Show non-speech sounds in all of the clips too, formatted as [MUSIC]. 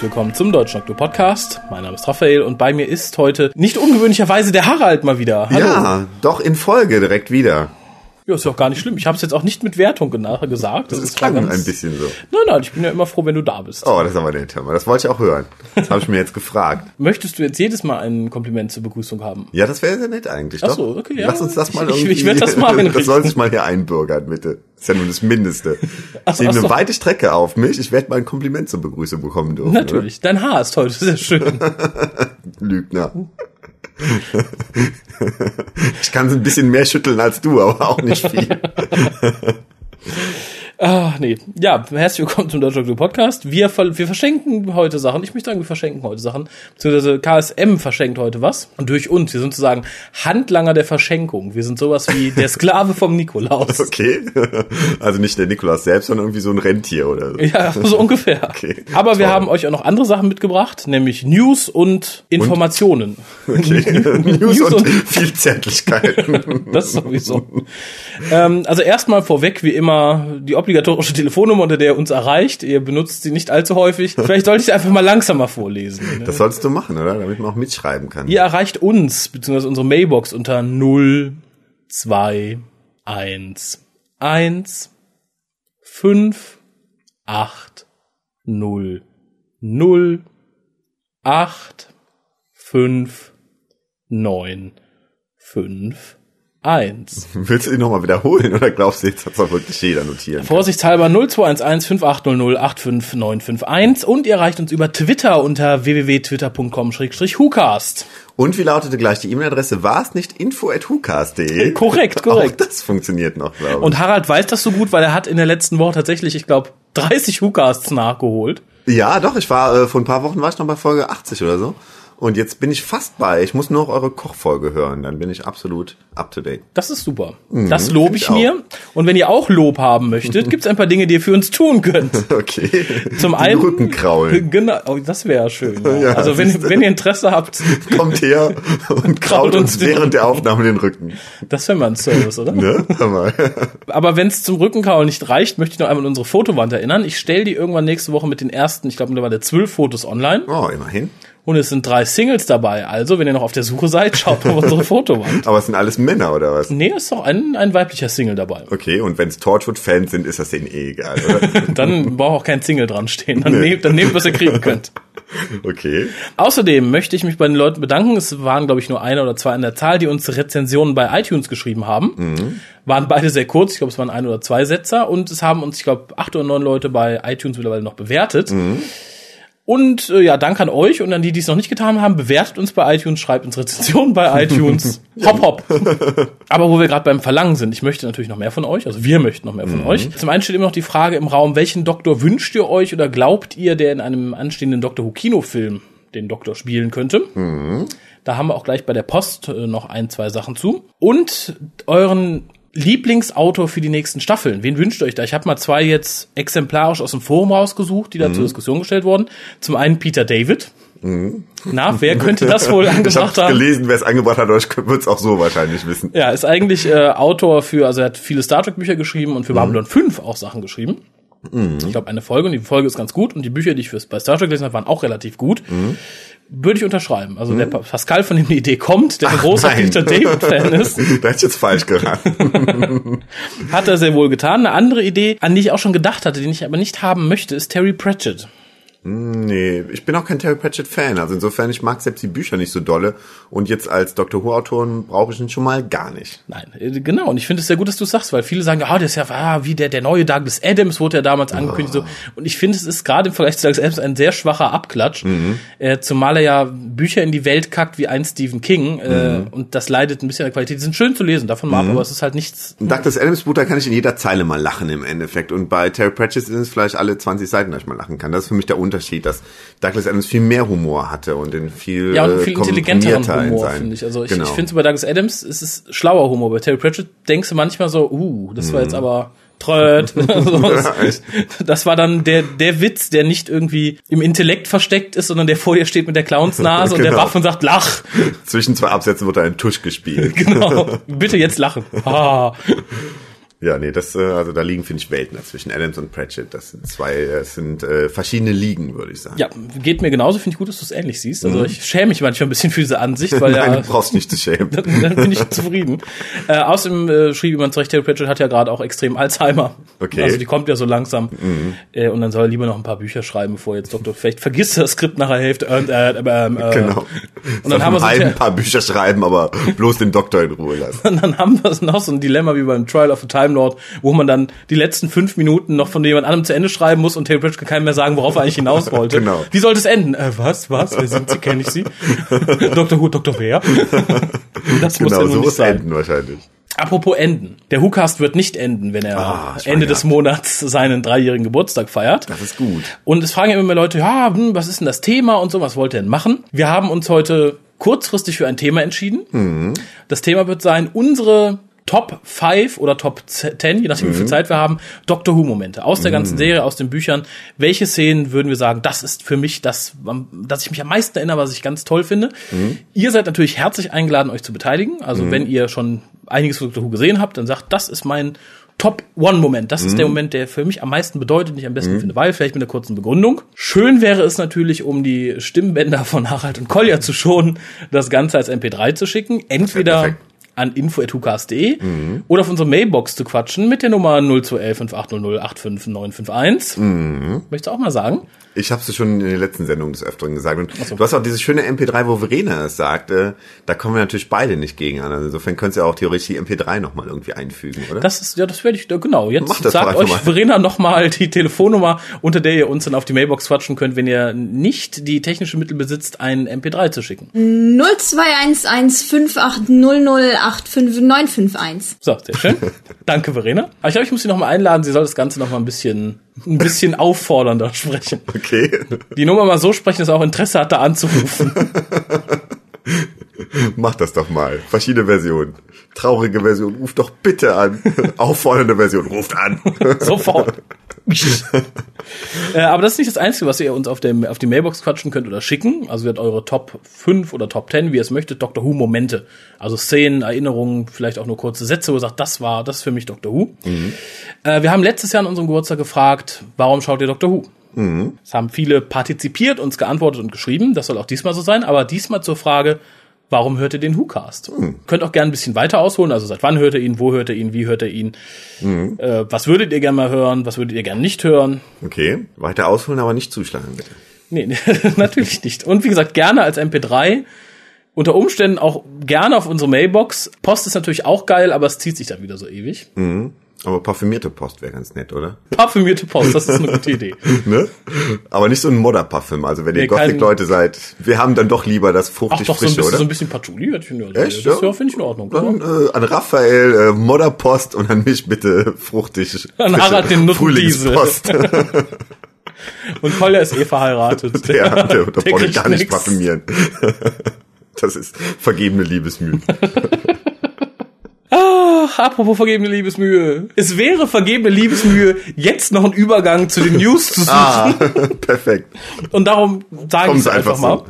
Herzlich willkommen zum Deutschen Doktor Podcast. Mein Name ist Raphael und bei mir ist heute nicht ungewöhnlicherweise der Harald mal wieder. Hallo. Ja, doch in Folge direkt wieder. Ja, ist doch gar nicht schlimm. Ich habe es jetzt auch nicht mit Wertung gesagt. Das, das klang ganz, ein bisschen so. Nein, nein, ich bin ja immer froh, wenn du da bist. Oh, das ist aber nett, Das wollte ich auch hören. Das habe ich mir jetzt gefragt. Möchtest du jetzt jedes Mal ein Kompliment zur Begrüßung haben? Ja, das wäre sehr nett eigentlich. Ach so, okay, ja. Lass uns das mal irgendwie. Ich, ich werde das mal [LAUGHS] Das soll sich mal hier einbürgern, bitte. Das ist ja nur das Mindeste. Ach, ich nehme eine weite Strecke auf mich. Ich werde mal ein Kompliment zur Begrüßung bekommen dürfen. Natürlich. Oder? Dein Haar ist heute sehr schön. [LAUGHS] Lügner. Ich kann ein bisschen mehr schütteln als du, aber auch nicht viel. [LAUGHS] Ah, nee. Ja, herzlich willkommen zum Deutsche Doktor Podcast. Wir, wir verschenken heute Sachen. Ich möchte sagen, wir verschenken heute Sachen. Beziehungsweise KSM verschenkt heute was. Und durch uns. Wir sind sozusagen Handlanger der Verschenkung. Wir sind sowas wie der Sklave vom Nikolaus. [LAUGHS] Okay. [LAUGHS] Also nicht der Nikolaus selbst, sondern irgendwie so ein Rentier oder so. Ja, so ungefähr. [LAUGHS] Okay. Aber Toll. wir haben euch auch noch andere Sachen mitgebracht, nämlich News und Informationen. Und? Okay. News, News und, und viel Zärtlichkeit. das sowieso. ähm, also erstmal vorweg, wie immer, die Obligation obligatorische Telefonnummer, unter der ihr uns erreicht. Ihr benutzt sie nicht allzu häufig. [LAUGHS] Vielleicht sollte ich sie einfach mal langsamer vorlesen. Ne? Das solltest du machen, oder? Damit man auch mitschreiben kann. Ihr erreicht uns, beziehungsweise unsere Mailbox unter 0, 2, 1, 1, 5, 8, 0, 0, 8, 5, 9, 5, eins. [LAUGHS] Willst du ihn nochmal wiederholen oder glaubst du, jetzt hat es wirklich jeder notieren? Vorsichtshalber 0211 5800 85951 und ihr erreicht uns über Twitter unter www.twitter.com-hucast. Und wie lautete gleich die E-Mail-Adresse? War es nicht info.hucast.de? Korrekt, [LAUGHS] korrekt. Auch das funktioniert noch, glaube ich. Und Harald weiß das so gut, weil er hat in der letzten Woche tatsächlich, ich glaube, 30 Hucasts nachgeholt. Ja, doch, ich war, äh, vor ein paar Wochen war ich noch bei Folge 80 oder so. Und jetzt bin ich fast bei. Ich muss nur noch eure Kochfolge hören. Dann bin ich absolut up to date. Das ist super. Mhm, das lobe ich, ich mir. Und wenn ihr auch Lob haben möchtet, [LAUGHS] gibt es ein paar Dinge, die ihr für uns tun könnt. [LAUGHS] Okay. Zum einen. Rückenkraulen. [LAUGHS] Genau. Oh, das wäre schön. Ja. Ja, also wenn, wenn ihr Interesse habt. Kommt her und kraut uns während der Aufnahme den Rücken. Das wäre mal ein Service, oder? Ne? Aber wenn es zum Rückenkraulen nicht reicht, möchte ich noch einmal an unsere Fotowand erinnern. Ich stelle die irgendwann nächste Woche mit den ersten, ich glaube, der zwölf Fotos online. Oh, immerhin. Und es sind drei Singles dabei. Also, wenn ihr noch auf der Suche seid, schaut auf unsere [LAUGHS] Fotowand. Aber es sind alles Männer, oder was? Nee, es ist doch ein, ein weiblicher Single dabei. Okay, und wenn es Torchwood-Fans sind, ist das denen eh egal, oder? [LAUGHS] dann braucht auch kein Single dran stehen. Dann, nee. nehmt, dann nehmt, was ihr kriegen könnt. [LAUGHS] Okay. Außerdem möchte ich mich bei den Leuten bedanken. Es waren, glaube ich, nur eine oder zwei an der Zahl, die uns Rezensionen bei iTunes geschrieben haben. Mhm. Waren beide sehr kurz. Ich glaube, es waren ein oder zwei Sätze. Und es haben uns, ich glaube, acht oder neun Leute bei iTunes mittlerweile noch bewertet. Mhm. Und äh, ja, danke an euch und an die, die es noch nicht getan haben. Bewertet uns bei iTunes, schreibt uns Rezensionen bei iTunes. [LAUGHS] hopp, hopp. Aber wo wir gerade beim Verlangen sind, ich möchte natürlich noch mehr von euch. Also wir möchten noch mehr von mhm. euch. Zum einen steht immer noch die Frage im Raum, welchen Doktor wünscht ihr euch oder glaubt ihr, der in einem anstehenden Doctor Who Kinofilm den Doktor spielen könnte? Mhm. Da haben wir auch gleich bei der Post äh, noch ein, zwei Sachen zu. Und euren Lieblingsautor für die nächsten Staffeln. Wen wünscht ihr euch da? Ich habe mal zwei jetzt exemplarisch aus dem Forum rausgesucht, die da mhm. zur Diskussion gestellt wurden. Zum einen Peter David. Mhm. Na, wer könnte das wohl [LAUGHS] angebracht ich haben? gelesen, wer es angebracht hat, aber ich würde es auch so wahrscheinlich wissen. Ja, ist eigentlich äh, Autor für, also er hat viele Star Trek Bücher geschrieben und für mhm. Babylon 5 auch Sachen geschrieben. Mhm. Ich glaube, eine Folge und die Folge ist ganz gut und die Bücher, die ich fürs bei Star Trek gelesen habe, waren auch relativ gut. Mhm. Würde ich unterschreiben. Also mhm. der Pascal, von dem die Idee kommt, der ein großer nein. Peter David-Fan ist. [LAUGHS] da hätte ich jetzt falsch geraten. [LAUGHS] hat er sehr wohl getan. Eine andere Idee, an die ich auch schon gedacht hatte, die ich aber nicht haben möchte, ist Terry Pratchett. Nee, ich bin auch kein Terry Pratchett Fan. Also insofern, ich mag selbst die Bücher nicht so dolle. Und jetzt als Doctor Who Autoren brauche ich ihn schon mal gar nicht. Nein, äh, genau. Und ich finde es sehr gut, dass du sagst, weil viele sagen, ah, der ist ja ah, wie der, der neue Douglas Adams wurde ja damals angekündigt. Oh. So. Und ich finde, es ist gerade im Vergleich zu Douglas Adams ein sehr schwacher Abklatsch. Mhm. Äh, zumal er ja Bücher in die Welt kackt wie ein Stephen King. Äh, mhm. Und das leidet ein bisschen an der Qualität. Die sind schön zu lesen, davon mal, mhm. aber es ist halt nichts. Douglas Adams Buch, da kann ich in jeder Zeile mal lachen im Endeffekt. Und bei Terry Pratchett sind es vielleicht alle 20 Seiten, dass ich mal lachen kann. Das ist für mich der Unterschied, dass Douglas Adams viel mehr Humor hatte und den viel ja und viel intelligenteren Humor finde ich. Also ich, genau. ich finde bei Douglas Adams ist es schlauer Humor. Bei Terry Pratchett denkst du manchmal so, uh, das war jetzt mhm. aber Tröd. [LAUGHS] [LAUGHS] das war dann der, der Witz, der nicht irgendwie im Intellekt versteckt ist, sondern der vor dir steht mit der Clownsnase genau. und der genau. Waffe und sagt, lach. Zwischen zwei Absätzen wird ein Tusch gespielt. [LAUGHS] genau. Bitte jetzt lachen. Ah. Ja, nee, das, äh, also da liegen, finde ich, Welten dazwischen. Adams und Pratchett, das sind zwei, das sind äh, verschiedene Ligen, würde ich sagen. Ja, geht mir genauso, finde ich gut, dass du es ähnlich siehst. Also ich schäme mich manchmal ein bisschen für diese Ansicht, weil [LAUGHS] Nein, ja, du brauchst nicht zu schämen. [LAUGHS] dann, dann bin ich zufrieden. [LAUGHS] Äh, außerdem äh, schrieb jemand zurecht, Terry Pratchett hat ja gerade auch extrem Alzheimer. Okay. Also die kommt ja so langsam. Äh, und dann soll er lieber noch ein paar Bücher schreiben, bevor jetzt Doktor, vielleicht vergisst er das Skript nach der Hälfte. Äh, äh, äh, äh, Genau. Und dann haben wir so ein paar Bücher schreiben, aber bloß den Doktor in Ruhe lassen. und dann haben wir noch so ein Dilemma wie beim Trial of the Time Lord, wo man dann die letzten fünf Minuten noch von jemand anderem zu Ende schreiben muss und Terry Pratchett kann keinem mehr sagen, worauf er eigentlich hinaus [LAUGHS] wollte. Genau. Wie sollte es enden? Äh, was, was? Wer sind Sie? Kenne ich Sie? [LAUGHS] Dr. Who, Dr. Wer? [LAUGHS] Das muss ja Genau, nun so nicht muss sein. enden wahrscheinlich. Apropos enden. Der WhoCast wird nicht enden, wenn er Ah, Ende des Monats seinen dreijährigen Geburtstag feiert. Das ist gut. Und es fragen ja immer mehr Leute, ja, hm, was ist denn das Thema und so, was wollt ihr denn machen? Wir haben uns heute kurzfristig für ein Thema entschieden. Mhm. Das Thema wird sein, unsere Top 5 oder Top 10, je nachdem wie Mhm. viel Zeit wir haben, Doctor Who-Momente aus der ganzen Serie, aus den Büchern. Welche Szenen würden wir sagen, das ist für mich das, dass ich mich am meisten erinnere, was ich ganz toll finde. Mhm. Ihr seid natürlich herzlich eingeladen, euch zu beteiligen. Also wenn ihr schon einiges von Doctor Who gesehen habt, dann sagt, das ist mein Top One Moment. Das ist der Moment, der für mich am meisten bedeutet, den ich am besten finde, weil vielleicht mit einer kurzen Begründung. Schön wäre es natürlich, um die Stimmbänder von Harald und Kolja zu schonen, das Ganze als MP3 zu schicken. Entweder. An info.hukas.de oder auf unsere Mailbox zu quatschen mit der Nummer 0211 5800 85951. Möchtest du auch mal sagen? Ich habe es schon in den letzten Sendungen des Öfteren gesagt. Und du hast auch dieses schöne MP3, wo Verena es sagt, äh, da kommen wir natürlich beide nicht gegen an. Also insofern könntest du ja auch theoretisch die MP3 nochmal irgendwie einfügen, oder? Das ist, ja, das werde ich, genau. Jetzt Mach das sagt euch mal. Verena nochmal die Telefonnummer, unter der ihr uns dann auf die Mailbox quatschen könnt, wenn ihr nicht die technische Mittel besitzt, einen MP3 zu schicken. 02115800855951. So, sehr schön. Danke, Verena. Aber ich glaube, ich muss sie nochmal einladen. Sie soll das Ganze nochmal ein bisschen, ein bisschen auffordernder sprechen. okay. Die Nummer mal so sprechen, dass er auch Interesse hat, da anzurufen. [LAUGHS] [LAUGHS] Mach das doch mal. Verschiedene Versionen. Traurige Version, ruft doch bitte an. [LAUGHS] Auffordernde Version, ruft an. [LAUGHS] Sofort. äh, aber das ist nicht das Einzige, was ihr uns auf, dem, auf die Mailbox quatschen könnt oder schicken. Also ihr habt eure Top 5 oder Top 10, wie ihr es möchtet, Doctor Who Momente. Also Szenen, Erinnerungen, vielleicht auch nur kurze Sätze, wo ihr sagt, das war, das ist für mich Doctor Who. Äh, wir haben letztes Jahr an unserem Geburtstag gefragt, warum schaut ihr Doctor Who? Es haben viele partizipiert, uns geantwortet und geschrieben. Das soll auch diesmal so sein. Aber diesmal zur Frage, warum hört ihr den WhoCast? Könnt auch gerne ein bisschen weiter ausholen. Also seit wann hört ihr ihn? Wo hört ihr ihn? Wie hört ihr ihn? Äh, was würdet ihr gerne mal hören? Was würdet ihr gerne nicht hören? Okay, weiter ausholen, aber nicht zuschlagen, bitte. Nee, nee [LAUGHS] natürlich nicht. Und wie gesagt, gerne als MP3. Unter Umständen auch gerne auf unsere Mailbox. Post ist natürlich auch geil, aber es zieht sich dann wieder so ewig. Aber parfümierte Post wäre ganz nett, oder? Parfümierte Post, das ist eine gute [LAUGHS] Idee. Ne? Aber nicht so ein Modder-Parfüm. Also wenn ihr Nee, kein- Gothic-Leute seid, wir haben dann doch lieber das Ach fruchtig doch, so ein frische, bisschen, oder? so ein bisschen Patchouli. hätte ich finde, also, Echt, Das ja? finde ich in Ordnung. Dann äh, an Raphael äh, Modderpost und an mich bitte [LAUGHS] fruchtig. An frische Harald den. Frühlingspost. [LAUGHS] Und Kolja ist eh verheiratet. ja, der, der, der braucht kriegt gar nicht nix. parfümieren. das ist vergebene Liebesmühe. [LAUGHS] Apropos vergebene Liebesmühe. Es wäre vergebene Liebesmühe, jetzt noch einen Übergang zu den News zu suchen. ah, [LAUGHS] perfekt. Und darum sage ich Sie einfach, einfach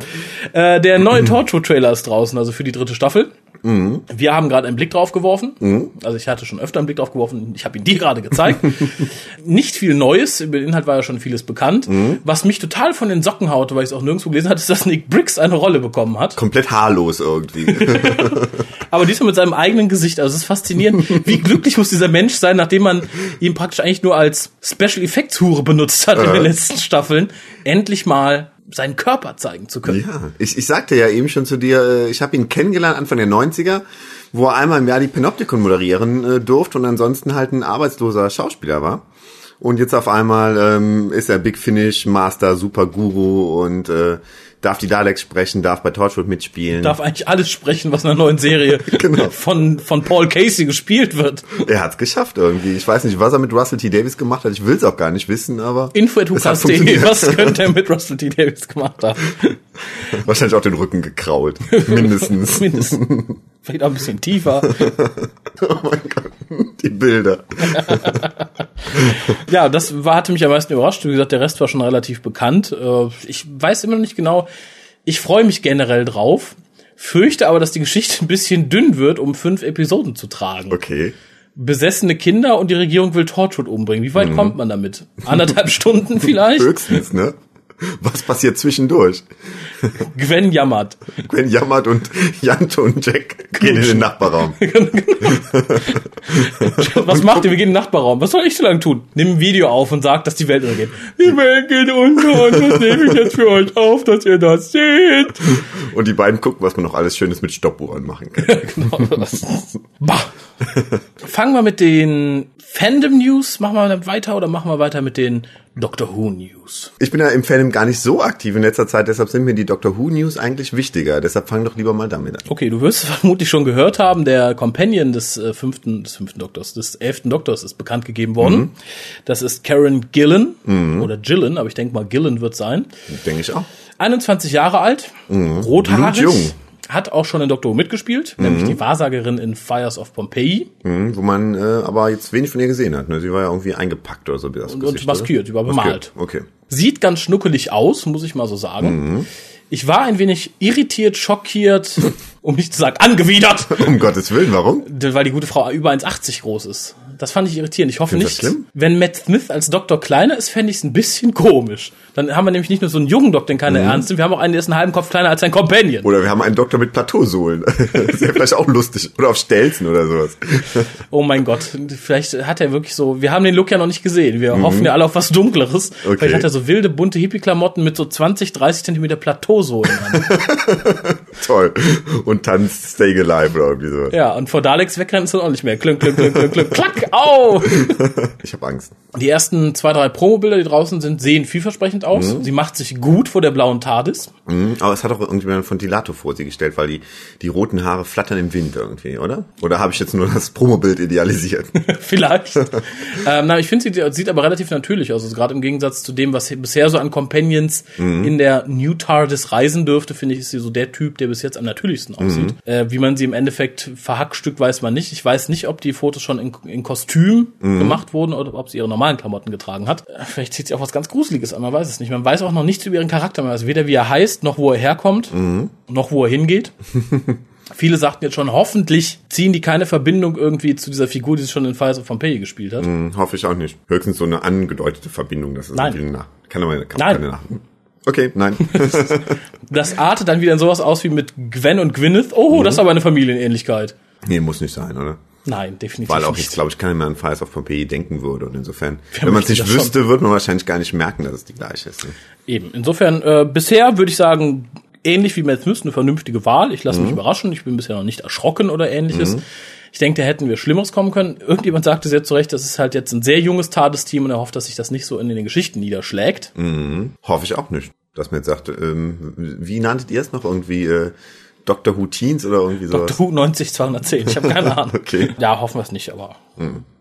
mal. Äh, der neue Torchwood-Trailer ist draußen, also für die dritte Staffel. Mhm. Wir haben gerade einen Blick drauf geworfen. Also ich hatte schon öfter einen Blick drauf geworfen. Ich habe ihn dir gerade gezeigt. [LAUGHS] Nicht viel Neues. Über den Inhalt war ja schon vieles bekannt. Mhm. Was mich total von den Socken haute, weil ich es auch nirgendwo gelesen hatte, ist, dass Nick Briggs eine Rolle bekommen hat. Komplett haarlos irgendwie. [LAUGHS] Aber diesmal mit seinem eigenen Gesicht. Also es ist faszinierend, wie glücklich muss dieser Mensch sein, nachdem man ihn praktisch eigentlich nur als Special Effects Hure benutzt hat in den letzten Staffeln, endlich mal seinen Körper zeigen zu können. Ja, ich, ich sagte ja eben schon zu dir, äh, ich habe ihn kennengelernt Anfang der 90er, wo er einmal im Jahr die Panopticon moderieren äh, durfte und ansonsten halt ein arbeitsloser Schauspieler war. Und jetzt auf einmal ähm, ist er Big Finish, Master, Super Guru und äh, darf die Daleks sprechen, darf bei Torchwood mitspielen. Darf eigentlich alles sprechen, was in einer neuen Serie [LAUGHS] Genau. von, von Paul Casey gespielt wird. er hat's geschafft irgendwie. Ich weiß nicht, was er mit Russell T. Davis gemacht hat. Ich will's auch gar nicht wissen, aber Info es hat. Was könnte er [LAUGHS] mit Russell T. Davis gemacht haben? Wahrscheinlich auch den Rücken gekrault. [LAUGHS] Mindestens. Mindestens. Vielleicht auch ein bisschen tiefer. oh mein Gott, die Bilder. [LAUGHS] Ja, das war, hatte mich am meisten überrascht. Wie gesagt, der Rest war schon relativ bekannt. Äh, Ich weiß immer noch nicht genau. Ich freue mich generell drauf. Fürchte aber, dass die Geschichte ein bisschen dünn wird, um fünf Episoden zu tragen. Okay. besessene Kinder und die Regierung will Torchwood umbringen. Wie weit kommt man damit? Anderthalb [LAUGHS] Stunden vielleicht? Höchstens, ne? [LAUGHS] Was passiert zwischendurch? Gwen jammert. Gwen jammert und Janto und Jack gehen in den Nachbarraum. [LAUGHS] Was macht ihr? Wir gehen in den Nachbarraum. Was soll ich so lange tun? Nimm ein Video auf und sag, dass die Welt untergeht. Die Welt geht unter und das nehme ich jetzt für euch auf, dass ihr das seht. Und die beiden gucken, was man noch alles Schönes mit Stoppuhren machen kann. [LAUGHS] genau das. Bah. Fangen wir mit den Fandom News. Machen wir weiter oder machen wir weiter mit den Doctor Who News? Ich bin ja im Fandom gar nicht so aktiv in letzter Zeit, deshalb sind mir die Doctor Who News eigentlich wichtiger. Deshalb fang doch lieber mal damit an. Okay, du wirst [LAUGHS] vermutlich schon gehört haben, der Companion des äh, fünften, des fünften Doktors, des elften Doktors ist bekannt gegeben worden. Mhm. Das ist Karen Gillen oder Gillen, aber ich denke mal Gillen wird sein. Denke ich auch. 21 Jahre alt, rothaarig, Blutjung. Hat auch schon in Doctor Who mitgespielt, nämlich die Wahrsagerin in Fires of Pompeii Mhm, wo man äh, aber jetzt wenig von ihr gesehen hat. Ne? Sie war ja irgendwie eingepackt oder so. Wie das und Gesicht, maskiert, sie war bemalt. Okay. Sieht ganz schnuckelig aus, muss ich mal so sagen. Ich war ein wenig irritiert, schockiert, [LAUGHS] um nicht zu sagen angewidert, Um Gottes Willen, warum? weil die gute Frau über 1,80 groß ist. Das fand ich irritierend. Ich hoffe Findest nicht, wenn Matt Smith als Doktor kleiner ist, fände ich es ein bisschen komisch. Dann haben wir nämlich nicht nur so einen jungen Doktor, den keiner ernst nimmt, wir haben auch einen, der ist einen halben Kopf kleiner als sein Companion. Oder wir haben einen Doktor mit Plateausohlen. [LAUGHS] das wäre vielleicht auch lustig. Oder auf Stelzen oder sowas. [LAUGHS] Oh mein Gott, vielleicht hat er wirklich so, wir haben den Look ja noch nicht gesehen, wir hoffen ja alle auf was Dunkleres. Okay. Vielleicht hat er so wilde, bunte Hippie-Klamotten mit so 20, 30 Zentimeter Plateausohlen an. [LAUGHS] [LAUGHS] Toll. Und tanzt Stay Alive oder irgendwie so. ja, und vor Daleks wegrennen ist dann auch nicht mehr. Klünk, klünk, klünk, klünk, klünk, klack, au! [LAUGHS] Ich habe Angst. Die ersten zwei, drei Promobilder, die draußen sind, sehen vielversprechend aus. Sie macht sich gut vor der blauen TARDIS. Mhm, aber es hat auch irgendjemand von Dilato vor sie gestellt, weil die, die roten Haare flattern im Wind irgendwie, oder? Oder habe ich jetzt nur das Promobild idealisiert? [LAUGHS] Vielleicht. ähm, na, ich finde, sie sieht aber relativ natürlich aus. Also gerade im Gegensatz zu dem, was bisher so an Companions in der New TARDIS reisen dürfte, finde ich, ist sie so der Typ, der bis jetzt am natürlichsten aussieht. Äh, wie man sie im Endeffekt verhackstückt, weiß man nicht. Ich weiß nicht, ob die Fotos schon in, in Kostüm gemacht wurden oder ob sie ihre normalen Klamotten getragen hat. Äh, Vielleicht zieht sie auch was ganz Gruseliges an, man weiß es nicht. Man weiß auch noch nichts über ihren Charakter. Man weiß weder, wie er heißt, noch wo er herkommt, noch wo er hingeht. [LAUGHS] Viele sagten jetzt schon, hoffentlich ziehen die keine Verbindung irgendwie zu dieser Figur, die sie schon in Fires of Pompeii gespielt hat. Hm, hoffe ich auch nicht. Höchstens so eine angedeutete Verbindung. Das ist Nein. Kann aber kann Nein. keine. Okay, nein. [LAUGHS] Das artet dann wieder in sowas aus wie mit Gwen und Gwyneth. Oh, das ist aber eine Familienähnlichkeit. nee, muss nicht sein, oder? Nein, definitiv Weil auch nicht. jetzt, glaube ich, keiner mehr an Fires of Pompeii denken würde. Und insofern, Wer wenn man es nicht wüsste, würde man wahrscheinlich gar nicht merken, dass es die gleiche ist. Ne? Eben. Insofern, äh, bisher würde ich sagen, ähnlich wie Matt Smith, eine vernünftige Wahl. Ich lasse mich überraschen. Ich bin bisher noch nicht erschrocken oder ähnliches. Ich denke, da hätten wir Schlimmeres kommen können. Irgendjemand sagte sehr zu Recht, das ist halt jetzt ein sehr junges TARDIS-Team und er hofft, dass sich das nicht so in den Geschichten niederschlägt. Hoffe ich auch nicht. Dass man jetzt sagt, ähm, wie nanntet ihr es noch? Irgendwie äh, Dr. Who Teens oder irgendwie sowas? Dr. Who 90210. Ich habe keine [LAUGHS] Ahnung. Okay. Ja, hoffen wir es nicht, aber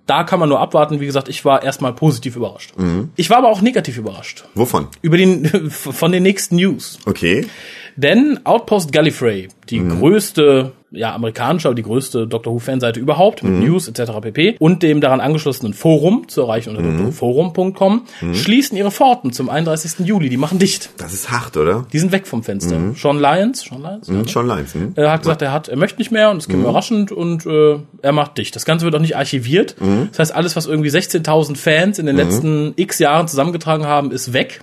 da kann man nur abwarten. Wie gesagt, ich war erstmal positiv überrascht. Ich war aber auch negativ überrascht. Wovon? Über den, [LAUGHS] von den nächsten News. Okay. Denn Outpost Gallifrey, die größte, ja, amerikanische, aber die größte Doctor Who-Fanseite überhaupt, mit News etc. pp. und dem daran angeschlossenen Forum, zu erreichen unter drforum.com, schließen ihre Pforten zum 31. Juli. Die machen dicht. Das ist hart, oder? Die sind weg vom Fenster. Sean Lyons, Sean Lyons, ja, ne? Schon Lines, hm? er hat gesagt, er hat, er möchte nicht mehr und es kam überraschend und äh, er macht dicht. Das Ganze wird auch nicht archiviert. Das heißt, alles, was irgendwie 16.000 Fans in den letzten x Jahren zusammengetragen haben, ist weg.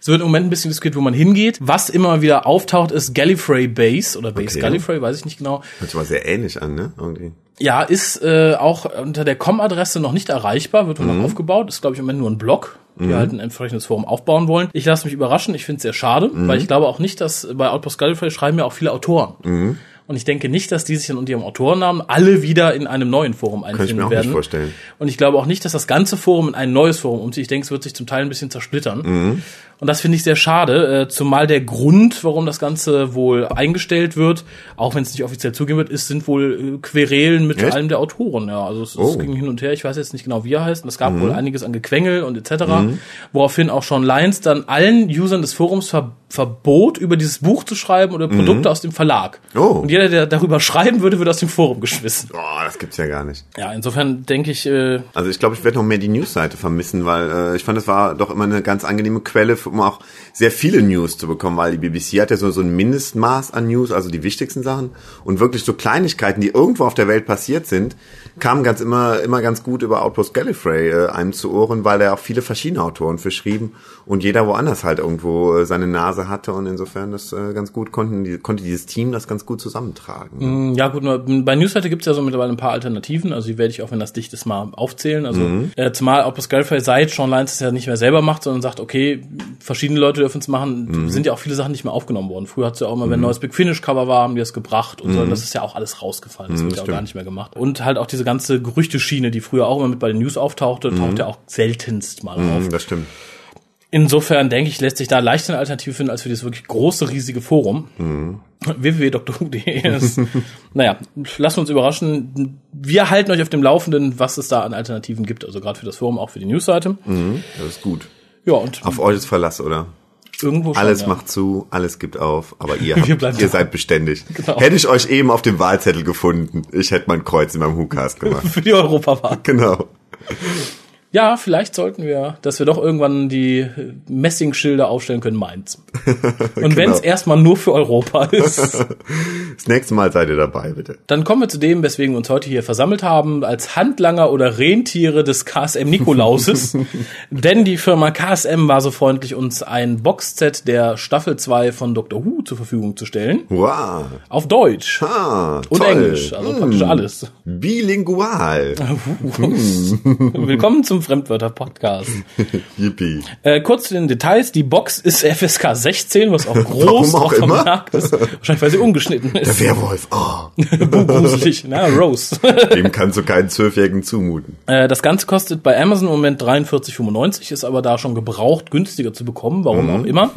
Es wird im Moment ein bisschen diskutiert, wo man hingeht. Was immer wieder auftaucht, ist Gallifrey Base oder Base Okay. Gallifrey, weiß ich nicht genau. Hört sich mal sehr ähnlich an, ne? Irgendwie. Ja, ist äh, auch unter der COM-Adresse noch nicht erreichbar, wird wohl noch aufgebaut. Ist, glaube ich, im Moment nur ein Blog. Die halt ein entsprechendes Forum aufbauen wollen. Ich lasse mich überraschen. Ich finde es sehr schade, weil ich glaube auch nicht, dass bei Outpost Gallifrey schreiben ja auch viele Autoren. Und ich denke nicht, dass die sich dann unter ihrem Autorennamen alle wieder in einem neuen Forum Kann ich einfinden mir auch werden. nicht vorstellen. Und ich glaube auch nicht, dass das ganze Forum in ein neues Forum umzieht. Ich denke, es wird sich zum Teil ein bisschen zersplittern. Mhm. Und das finde ich sehr schade, äh, zumal der Grund, warum das Ganze wohl eingestellt wird, auch wenn es nicht offiziell zugeben wird, ist, sind wohl äh, Querelen mit Echt? einem der Autoren. Ja, also es, es Oh. Mhm. ging hin und her. Ich weiß jetzt nicht genau, wie er heißt. Und es gab wohl einiges an Gequengel und etc. Woraufhin auch Sean Lyons dann allen Usern des Forums ver Verbot, über dieses Buch zu schreiben oder Produkte aus dem Verlag. Mhm. Oh. Und jeder, der darüber schreiben würde, würde aus dem Forum geschmissen. Boah, das gibt's ja gar nicht. Ja, insofern denke ich, äh, Also ich glaube, ich werde noch mehr die Newsseite vermissen, weil äh, ich fand, das war doch immer eine ganz angenehme Quelle, um auch sehr viele News zu bekommen, weil die BBC hat ja so, so ein Mindestmaß an News, also die wichtigsten Sachen und wirklich so Kleinigkeiten, die irgendwo auf der Welt passiert sind, kamen ganz immer immer ganz gut über Outpost Gallifrey äh, einem zu Ohren, weil da auch viele verschiedene Autoren für schrieben und jeder woanders halt irgendwo äh, seine Nase hatte und insofern das äh, ganz gut konnten die, konnte dieses Team das ganz gut zusammentragen. Mm, Ja gut, bei Newsletter gibt's ja so mittlerweile ein paar Alternativen, also die werde ich auch, wenn das dicht ist, mal aufzählen. Also äh, zumal Opus Gallifrey seit Sean Lyons es ja nicht mehr selber macht, sondern sagt, okay, verschiedene Leute dürfen es machen, sind ja auch viele Sachen nicht mehr aufgenommen worden. Früher hat's ja auch immer, wenn ein neues Big Finish Cover war, haben die das gebracht und so, und das ist ja auch alles rausgefallen, das wird ja auch gar nicht mehr gemacht. Und halt auch diese ganze Gerüchteschiene, die früher auch immer mit bei den News auftauchte, taucht ja auch seltenst mal auf. Mhm, das stimmt. Insofern denke ich, lässt sich da leichter eine Alternative finden als für dieses wirklich große, riesige Forum. Mhm. www.drhu.de ist. [LAUGHS] naja, lasst uns überraschen. Wir halten euch auf dem Laufenden, was es da an Alternativen gibt. Also gerade für das Forum, auch für die Newsseite. Das ist gut. Ja, und Auf euch ist Verlass, oder? irgendwo schon, Alles ja. macht zu, alles gibt auf, aber [LAUGHS] ihr, Wir habt, ihr da. seid beständig. Genau. Hätte ich euch eben auf dem Wahlzettel gefunden, ich hätte mein Kreuz in meinem Hukast gemacht. [LAUGHS] für die Europawahl. genau. Ja, vielleicht sollten wir, dass wir doch irgendwann die Messingschilder aufstellen können, Mainz. [LAUGHS] Und wenn es erstmal nur für Europa [LAUGHS] ist. Das nächste Mal seid ihr dabei, bitte. Dann kommen wir zu dem, weswegen wir uns heute hier versammelt haben, als Handlanger oder Rentiere des KSM Nikolauses. [LAUGHS] Denn die Firma KSM war so freundlich, uns ein Boxset der Staffel 2 von Dr. Who zur Verfügung zu stellen. Wow. Auf Deutsch. Ah, Und toll. Englisch, also praktisch alles. Bilingual. Willkommen zum Fremdwörter-Podcast. [LAUGHS] Yippie. Äh, kurz zu den Details. Die Box ist FSK 16, was auch [LAUGHS] groß Warum auch drauf immer. vermerkt ist. Wahrscheinlich, weil sie ungeschnitten Der ist. Werwolf. Oh, [LAUGHS] Gruselig. Na, Rose. dem kannst du keinen Zwölfjährigen zumuten. Äh, das Ganze kostet bei Amazon im Moment 43,95, ist aber da schon gebraucht günstiger zu bekommen, warum auch immer.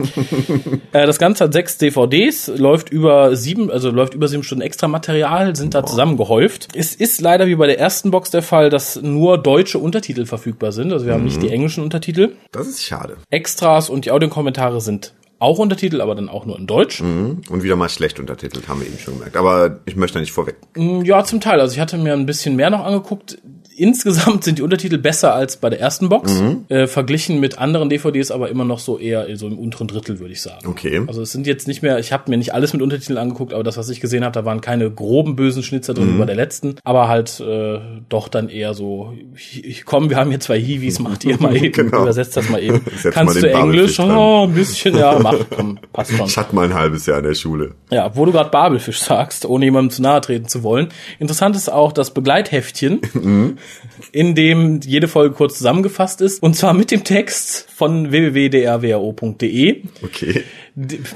äh, das Ganze hat sechs DVDs, läuft über sieben, also läuft über sieben Stunden extra Material, sind da zusammengehäuft. Es ist leider wie bei der ersten Box der Fall, dass nur deutsche Untertitel verfügbar sind, also wir haben nicht die englischen Untertitel. Das ist schade. Extras und die Audiokommentare sind auch Untertitel, aber dann auch nur in Deutsch. Und wieder mal schlecht untertitelt, haben wir eben schon gemerkt. Aber ich möchte da nicht vorweg. Mm, Ja, zum Teil. Also ich hatte mir ein bisschen mehr noch angeguckt. Insgesamt sind die Untertitel besser als bei der ersten Box. Mhm. Äh, verglichen mit anderen DVDs, aber immer noch so eher so im unteren Drittel, würde ich sagen. Okay. Also es sind jetzt nicht mehr, ich habe mir nicht alles mit Untertiteln angeguckt, aber das, was ich gesehen habe, da waren keine groben bösen Schnitzer drin Mhm. wie bei der letzten, aber halt äh, doch dann eher so, ich, komm, wir haben hier zwei Hiwis, macht ihr mal [LAUGHS] eben, Genau. übersetzt das mal eben. Kannst mal du Englisch? Oh, ein bisschen, ja, mach, komm, passt schon. Ich hatte mal ein halbes Jahr in der Schule. Ja, wo du gerade Babelfisch sagst, ohne jemandem zu nahe treten zu wollen. Interessant ist auch das Begleitheftchen, [LAUGHS] in dem jede Folge kurz zusammengefasst ist. Und zwar mit dem Text von www.drwao.de. Okay.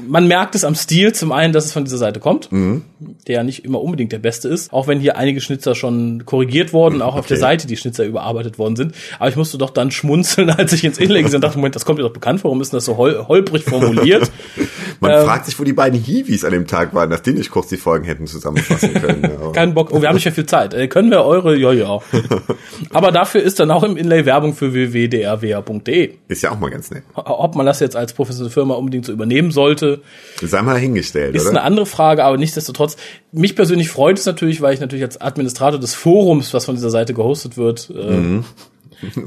Man merkt es am Stil zum einen, dass es von dieser Seite kommt, der ja nicht immer unbedingt der beste ist, auch wenn hier einige Schnitzer schon korrigiert wurden, auch auf der Seite die Schnitzer überarbeitet worden sind. Aber ich musste doch dann schmunzeln, [LAUGHS] als ich ins habe und dachte, Moment, das kommt mir doch bekannt vor, warum ist denn das so hol holprig formuliert? [LAUGHS] Man Ähm. fragt sich, wo die beiden Hiwis an dem Tag waren, dass die nicht kurz die Folgen hätten zusammenfassen können. Kein Bock. Oh, wir haben nicht mehr viel Zeit. Äh, können wir eure? Ja, ja. [LAUGHS] [LAUGHS] Aber dafür ist dann auch im Inlay Werbung für www.drwa.de. Ist ja auch mal ganz nett. Ob man das jetzt als professionelle Firma unbedingt so übernehmen sollte, Sei mal hingestellt, ist oder? eine andere Frage, aber nichtsdestotrotz, mich persönlich freut es natürlich, weil ich natürlich als Administrator des Forums, was von dieser Seite gehostet wird, äh,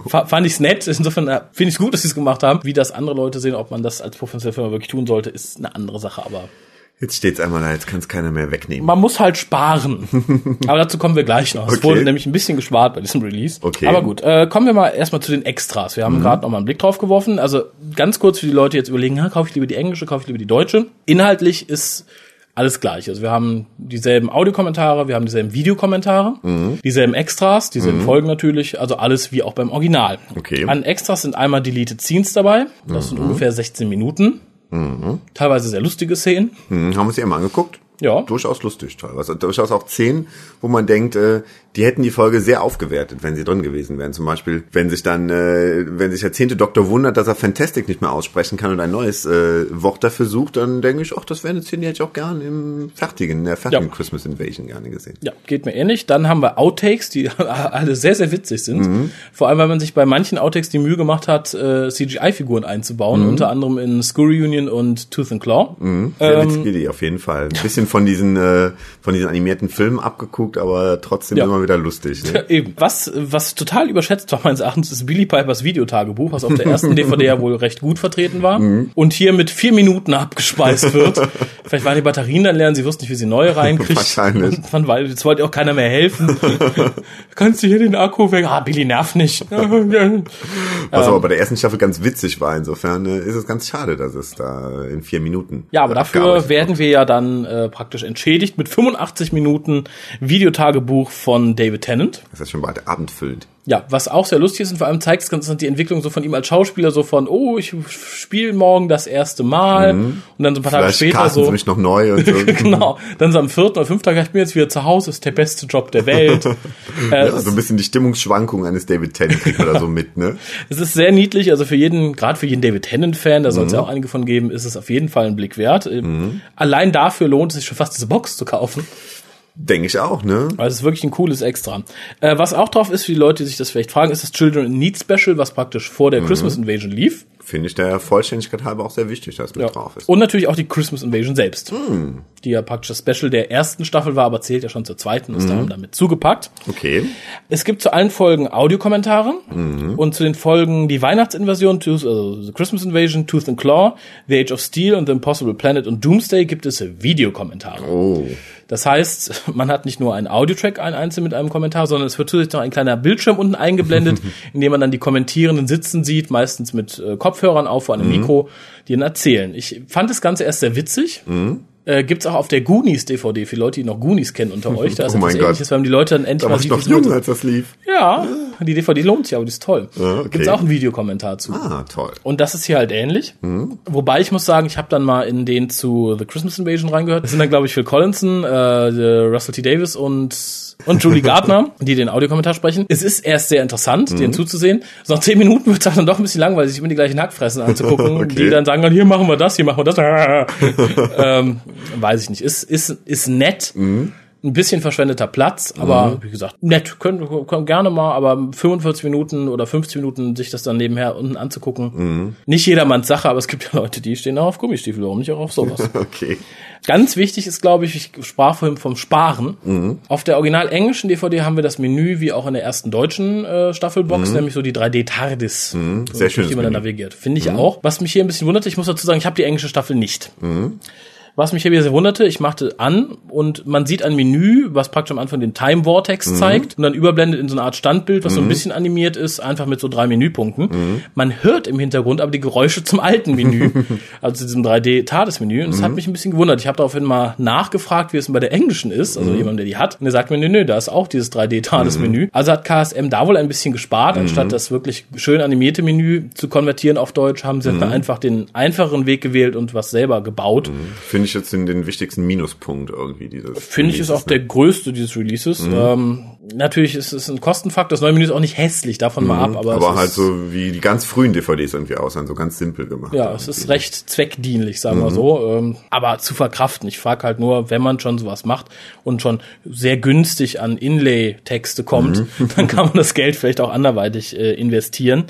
fa- fand ich es nett. Insofern äh, finde ich es gut, dass sie es gemacht haben. Wie das andere Leute sehen, ob man das als professionelle Firma wirklich tun sollte, ist eine andere Sache, aber Jetzt steht's einmal da, jetzt kann es keiner mehr wegnehmen. man muss halt sparen. [LAUGHS] Aber dazu kommen wir gleich noch. Es Okay. wurde nämlich ein bisschen gespart bei diesem Release. Okay. Aber gut, äh, kommen wir mal erstmal zu den Extras. Wir haben gerade noch mal einen Blick drauf geworfen. Also ganz kurz für die Leute jetzt überlegen, ha, kaufe ich lieber die englische, kaufe ich lieber die deutsche. Inhaltlich ist alles gleich. Also wir haben dieselben Audiokommentare, wir haben dieselben Videokommentare, dieselben Extras, dieselben Folgen natürlich, also alles wie auch beim Original. Okay. An Extras sind einmal Deleted Scenes dabei. Das sind ungefähr 16 Minuten. Teilweise sehr lustige Szenen. Hm, haben wir uns die einmal angeguckt? Ja. durchaus lustig teilweise. Durchaus auch Szenen, wo man denkt, äh, die hätten die Folge sehr aufgewertet, wenn sie drin gewesen wären. Zum Beispiel, wenn sich dann, äh, wenn sich der zehnte Doktor wundert, dass er Fantastic nicht mehr aussprechen kann und ein neues äh, Wort dafür sucht, dann denke ich, ach, das wäre eine Szene, die hätte ich auch gern im fertigen, in der fertigen Ja. Christmas Invasion gerne gesehen. Ja, geht mir ähnlich. Dann haben wir Outtakes, die [LAUGHS] alle sehr, sehr witzig sind. Vor allem, weil man sich bei manchen Outtakes die Mühe gemacht hat, äh, CGI-Figuren einzubauen, unter anderem in School Reunion und Tooth and Claw. Sehr Ähm, auf jeden Fall. Ein bisschen von diesen, äh, von diesen animierten Filmen abgeguckt, aber trotzdem Ja. immer wieder lustig. Ne? [LAUGHS] Eben. Was, was total überschätzt war meines Erachtens, ist Billy Pipers Videotagebuch, was auf der ersten DVD ja wohl recht gut vertreten war Mhm. und hier mit vier Minuten abgespeist wird. Vielleicht waren die Batterien dann leer sie wussten nicht, wie sie neue reinkriegt. Wahrscheinlich. Und weiß, jetzt wollte auch keiner mehr helfen. [LAUGHS] Kannst du hier den Akku weg? Ah, Billy nervt nicht. [LAUGHS] Was aber bei der ersten Staffel ganz witzig war. Insofern äh, ist es ganz schade, dass es da in vier Minuten. Ja, aber dafür werden wir ja dann äh, praktisch entschädigt mit 85 Minuten Videotagebuch von David Tennant. Das ist schon bald abendfüllend. Ja, was auch sehr lustig ist und vor allem zeigt es ganz die Entwicklung so von ihm als Schauspieler, so von, oh, ich spiele morgen das erste Mal und dann so ein paar Tage Vielleicht später casten so. sie mich noch neu und so. [LAUGHS] genau. Dann so am vierten oder fünften Tag, ich bin jetzt wieder zu Hause, ist der beste Job der Welt. [LAUGHS] äh, Ja, so ein bisschen die Stimmungsschwankung eines David Tennant kriegt man da so mit, ne? [LAUGHS] Es ist sehr niedlich, also für jeden, gerade für jeden David Tennant-Fan, da soll Mhm. es ja auch einige von geben, ist es auf jeden Fall ein Blick wert. Ähm, Allein dafür lohnt es sich schon fast diese Box zu kaufen. Denke ich auch, ne? Also es ist wirklich ein cooles Extra. Äh, was auch drauf ist, für die Leute, die sich das vielleicht fragen, ist das Children in Need Special, was praktisch vor Mhm. der Christmas Invasion lief. Finde ich der Vollständigkeit halber auch sehr wichtig, dass mit Ja. drauf ist. Und natürlich auch die Christmas Invasion selbst. Hm. Die ja praktisch das Special der ersten Staffel war, aber zählt ja schon zur zweiten, Mhm. ist da damit zugepackt. Okay. Es gibt zu allen Folgen Audiokommentare Mhm. und zu den Folgen die Weihnachtsinvasion, Tooth, also The Christmas Invasion, Tooth and Claw, The Age of Steel und The Impossible Planet und Doomsday gibt es Videokommentare. Oh. Das heißt, [LAUGHS] man hat nicht nur einen Audiotrack, einen einzeln mit einem Kommentar, sondern es wird zusätzlich noch ein kleiner Bildschirm unten eingeblendet, [LAUGHS] in dem man dann die Kommentierenden sitzen sieht, meistens mit äh, Kopfhörern auf, vor einem Mikro, die dann erzählen. Ich fand das Ganze erst sehr witzig. Äh, gibt's auch auf der Goonies DVD für Leute, die noch Goonies kennen unter [LAUGHS] euch. Da ist Oh etwas ähnliches, weil die Leute dann endlich Da mal war ich sieht, noch jung, als das lief. ja, die DVD lohnt sich, aber die ist toll. Ja, okay. Gibt's auch einen Videokommentar zu. Ah, toll. Und das ist hier halt ähnlich. Mhm. Wobei ich muss sagen, ich habe dann mal in den zu The Christmas Invasion reingehört. Das sind dann, glaube ich, Phil Collinson, äh, der Russell T. Davis und und Julie Gardner, die den Audiokommentar sprechen. Es ist erst sehr interessant, Mhm. denen zuzusehen. So nach zehn Minuten wird es dann doch ein bisschen langweilig, sich immer die gleichen Hackfressen anzugucken, [LAUGHS] Okay. die dann sagen, hier machen wir das, hier machen wir das. [LAUGHS] ähm, weiß ich nicht. Ist, ist, ist nett. Mhm. Ein bisschen verschwendeter Platz, aber wie gesagt, nett. Können, können gerne mal, aber 45 Minuten oder 50 Minuten sich das dann nebenher unten anzugucken. Mhm. Nicht jedermanns Sache, aber es gibt ja Leute, die stehen auch auf Gummistiefel, warum nicht auch auf sowas. [LAUGHS] Okay. Ganz wichtig ist, glaube ich, ich sprach vorhin vom Sparen. Auf der original englischen DVD haben wir das Menü wie auch in der ersten deutschen äh, Staffelbox, nämlich so die 3D TARDIS, Sehr schönes die man dann Menü. navigiert. Finde ich auch. Was mich hier ein bisschen wunderte, ich muss dazu sagen, ich habe die englische Staffel nicht. Was mich hier wieder sehr wunderte, ich machte an und man sieht ein Menü, was praktisch am Anfang den Time Vortex zeigt und dann überblendet in so eine Art Standbild, was so ein bisschen animiert ist, einfach mit so drei Menüpunkten. Man hört im Hintergrund aber die Geräusche zum alten Menü, [LAUGHS] also zu diesem 3D-TARDIS-Menü. Und das hat mich ein bisschen gewundert. Ich habe daraufhin mal nachgefragt, wie es denn bei der englischen ist, also jemand, der die hat. Und er sagt mir, nö, nö, da ist auch dieses 3D-TARDIS-Menü. Also hat KSM da wohl ein bisschen gespart, anstatt das wirklich schön animierte Menü zu konvertieren auf Deutsch, haben sie einfach den einfacheren Weg gewählt und was selber gebaut. Finde ich jetzt den, den wichtigsten Minuspunkt irgendwie dieses. Finde ich ist auch der größte dieses Releases. Ähm, natürlich ist es ein Kostenfaktor. Das neue Menü ist auch nicht hässlich, davon mal ab, aber, Aber halt ist, so wie die ganz frühen DVDs irgendwie aussehen, so ganz simpel gemacht. ja, es ist recht zweckdienlich, sagen wir so. Ähm, aber zu verkraften. Ich frage halt nur, wenn man schon sowas macht und schon sehr günstig an Inlay-Texte kommt, [LAUGHS] dann kann man das Geld vielleicht auch anderweitig äh, investieren.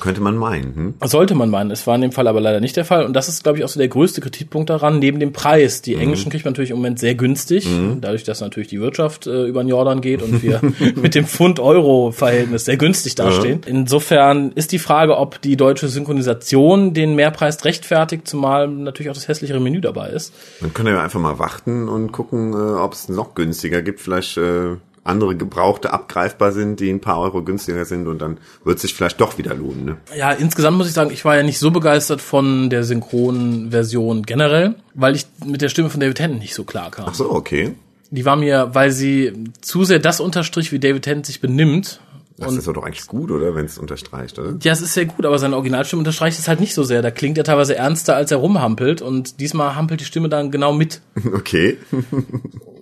Könnte man meinen. Hm? Sollte man meinen. Es war in dem Fall aber leider nicht der Fall. Und das ist, glaube ich, auch so der größte Kritikpunkt daran, neben dem Preis. Die Englischen kriegt man natürlich im Moment sehr günstig, dadurch, dass natürlich die Wirtschaft äh, über den Jordan geht und wir [LAUGHS] mit dem Pfund-Euro-Verhältnis sehr günstig dastehen. Insofern ist die Frage, ob die deutsche Synchronisation den Mehrpreis rechtfertigt, zumal natürlich auch das hässlichere Menü dabei ist. Man könnte ja einfach mal warten und gucken, äh, ob es noch günstiger gibt. Vielleicht äh, andere Gebrauchte abgreifbar sind, die ein paar Euro günstiger sind und dann wird es sich vielleicht doch wieder lohnen. Ne? Ja, insgesamt muss ich sagen, ich war ja nicht so begeistert von der Synchronversion generell, weil ich mit der Stimme von David Tennant nicht so klar kam. Ach so, okay. Die war mir, weil sie zu sehr das unterstrich, wie David Tennant sich benimmt, Das ist doch eigentlich gut, oder? Wenn es unterstreicht, oder? Ja, es ist sehr gut, aber seine Originalstimme unterstreicht es halt nicht so sehr. Da klingt er teilweise ernster, als er rumhampelt und diesmal hampelt die Stimme dann genau mit. [LAUGHS] Okay. [LAUGHS]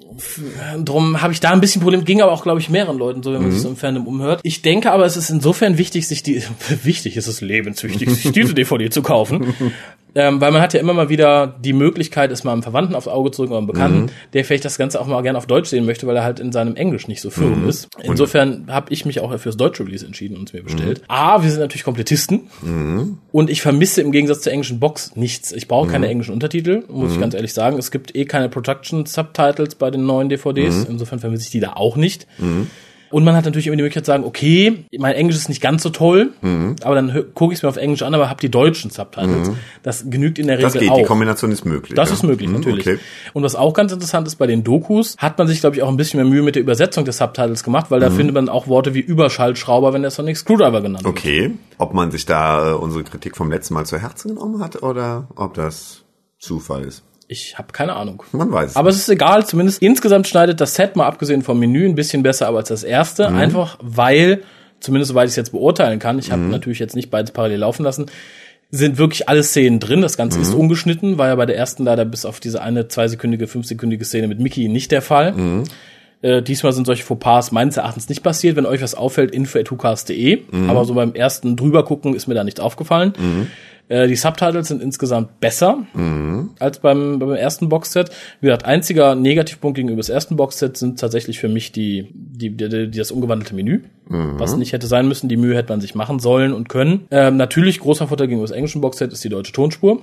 Drum habe ich da ein bisschen Problem, ging aber auch, glaube ich, mehreren Leuten so, wenn man sich so im Fandom umhört. Ich denke aber, es ist insofern wichtig, sich die, [LAUGHS] wichtig, es ist lebenswichtig, sich diese DVD zu kaufen. [LAUGHS] Ähm, weil man hat ja immer mal wieder die Möglichkeit, es mal einem Verwandten aufs Auge zu drücken oder einem Bekannten, der vielleicht das Ganze auch mal gerne auf Deutsch sehen möchte, weil er halt in seinem Englisch nicht so firm ist. Insofern habe ich mich auch fürs deutsche Release entschieden und es mir bestellt. A, wir sind natürlich Komplettisten und ich vermisse im Gegensatz zur englischen Box nichts. Ich brauche keine englischen Untertitel, muss ich ganz ehrlich sagen. Es gibt eh keine Production Subtitles bei den neuen DVDs. Insofern vermisse ich die da auch nicht. Und man hat natürlich immer die Möglichkeit zu sagen, okay, mein Englisch ist nicht ganz so toll, aber dann gucke ich es mir auf Englisch an, aber habe die deutschen Subtitles. Das genügt in der Regel Das geht, auch. die Kombination ist möglich. Das ja. ist möglich, Mhm, natürlich. Okay. Und was auch ganz interessant ist bei den Dokus, hat man sich, glaube ich, auch ein bisschen mehr Mühe mit der Übersetzung des Subtitles gemacht, weil da findet man auch Worte wie Überschallschrauber, wenn der Sonic Screwdriver genannt wird. Okay. Ob man sich da äh, unsere Kritik vom letzten Mal zu Herzen genommen hat oder ob das Zufall ist. Ich habe keine Ahnung. Man weiß es Aber es ist egal, zumindest insgesamt schneidet das Set mal abgesehen vom Menü ein bisschen besser ab als das erste, Mhm. einfach weil, zumindest soweit ich es jetzt beurteilen kann, ich habe natürlich jetzt nicht beides parallel laufen lassen, sind wirklich alle Szenen drin. Das Ganze Mhm. ist ungeschnitten, war ja bei der ersten leider bis auf diese eine zweisekündige, fünfsekündige Szene mit Mickey nicht der Fall. Mhm. Äh, diesmal sind solche Fauxpas meines Erachtens nicht passiert. Wenn euch was auffällt, info.hucast.de. Mhm. Aber so beim ersten drüber gucken ist mir da nichts aufgefallen. Äh, die Subtitles sind insgesamt besser als beim, beim ersten Boxset. Wie gesagt, einziger Negativpunkt gegenüber das ersten Boxset sind tatsächlich für mich die, die, die, die das umgewandelte Menü, was nicht hätte sein müssen. Die Mühe hätte man sich machen sollen und können. Ähm, natürlich großer Vorteil gegenüber das englischen Boxset ist die deutsche Tonspur.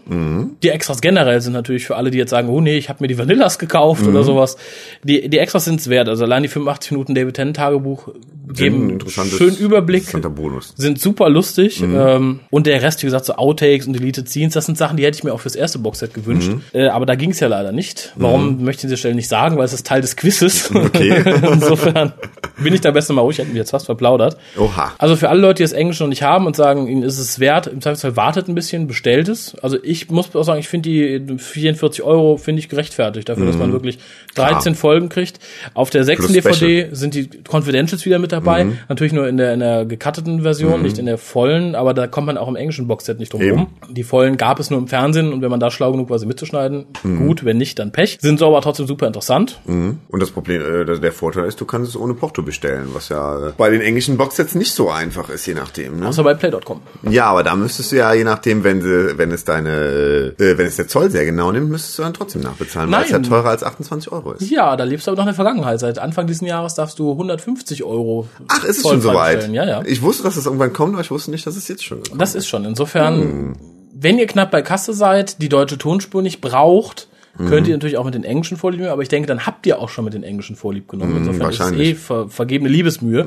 Die Extras generell sind natürlich für alle, die jetzt sagen, oh nee, ich habe mir die Vanillas gekauft oder sowas. Die, die Extras sind es wert. Also allein die 85 Minuten David Tennant Tagebuch geben ein interessantes- schönen Überblick Bonus. sind super lustig. Ähm, und der Rest, wie gesagt, so Outtakes und Deleted Scenes, das sind Sachen, die hätte ich mir auch fürs erste Boxset gewünscht. Äh, aber da ging es ja leider nicht. Warum möchte ich an dieser Stelle nicht sagen? Weil es ist Teil des Quizzes. Okay. [LAUGHS] Insofern [LAUGHS] bin ich da besser mal ruhig, hätten wir jetzt fast verplaudert. Oha. Also für alle Leute, die das Englisch noch nicht haben und sagen, ihnen ist es wert, im Zweifelsfall wartet ein bisschen, bestellt es. Also ich muss auch sagen, ich finde die 44 Euro finde ich gerechtfertigt dafür, dass man wirklich 13 Folgen kriegt. Auf der sechsten Mhm. DVD sind die Confidentials wieder mit dabei. Mhm. Natürlich nur in der, in der gecutteten Version, nicht in der vollen, aber da kommt man auch im englischen Boxset nicht drum Eben. rum. Die vollen gab es nur im Fernsehen und wenn man da schlau genug war, sie mitzuschneiden, Mhm. gut, wenn nicht, dann Pech. Sind so aber trotzdem super interessant. Und das Problem, äh, der Vorteil ist, du kannst es ohne Porto bestellen, was ja äh, bei den englischen Boxsets nicht so einfach ist, je nachdem. Ne? Außer bei Play.com. Ja, aber da müsstest du ja, je nachdem, wenn sie, wenn es deine, äh, wenn es der Zoll sehr genau nimmt, müsstest du dann trotzdem nachbezahlen, weil es ja Nein. teurer als 28 Euro ist. Ja, da lebst du aber noch in der Vergangenheit. Seit Anfang dieses Jahres darfst du 150 Euro. Ach, ist es schon soweit? Ja, ja. Ich wusste, dass es irgendwann kommt, aber ich wusste nicht, dass es jetzt schon gekommen Das ist schon. Insofern, wenn ihr knapp bei Kasse seid, die deutsche Tonspur nicht braucht, könnt ihr natürlich auch mit den englischen Vorlieb nehmen, aber ich denke, dann habt ihr auch schon mit den englischen Vorlieb genommen. Insofern ist es eh ver vergebene Liebesmühe.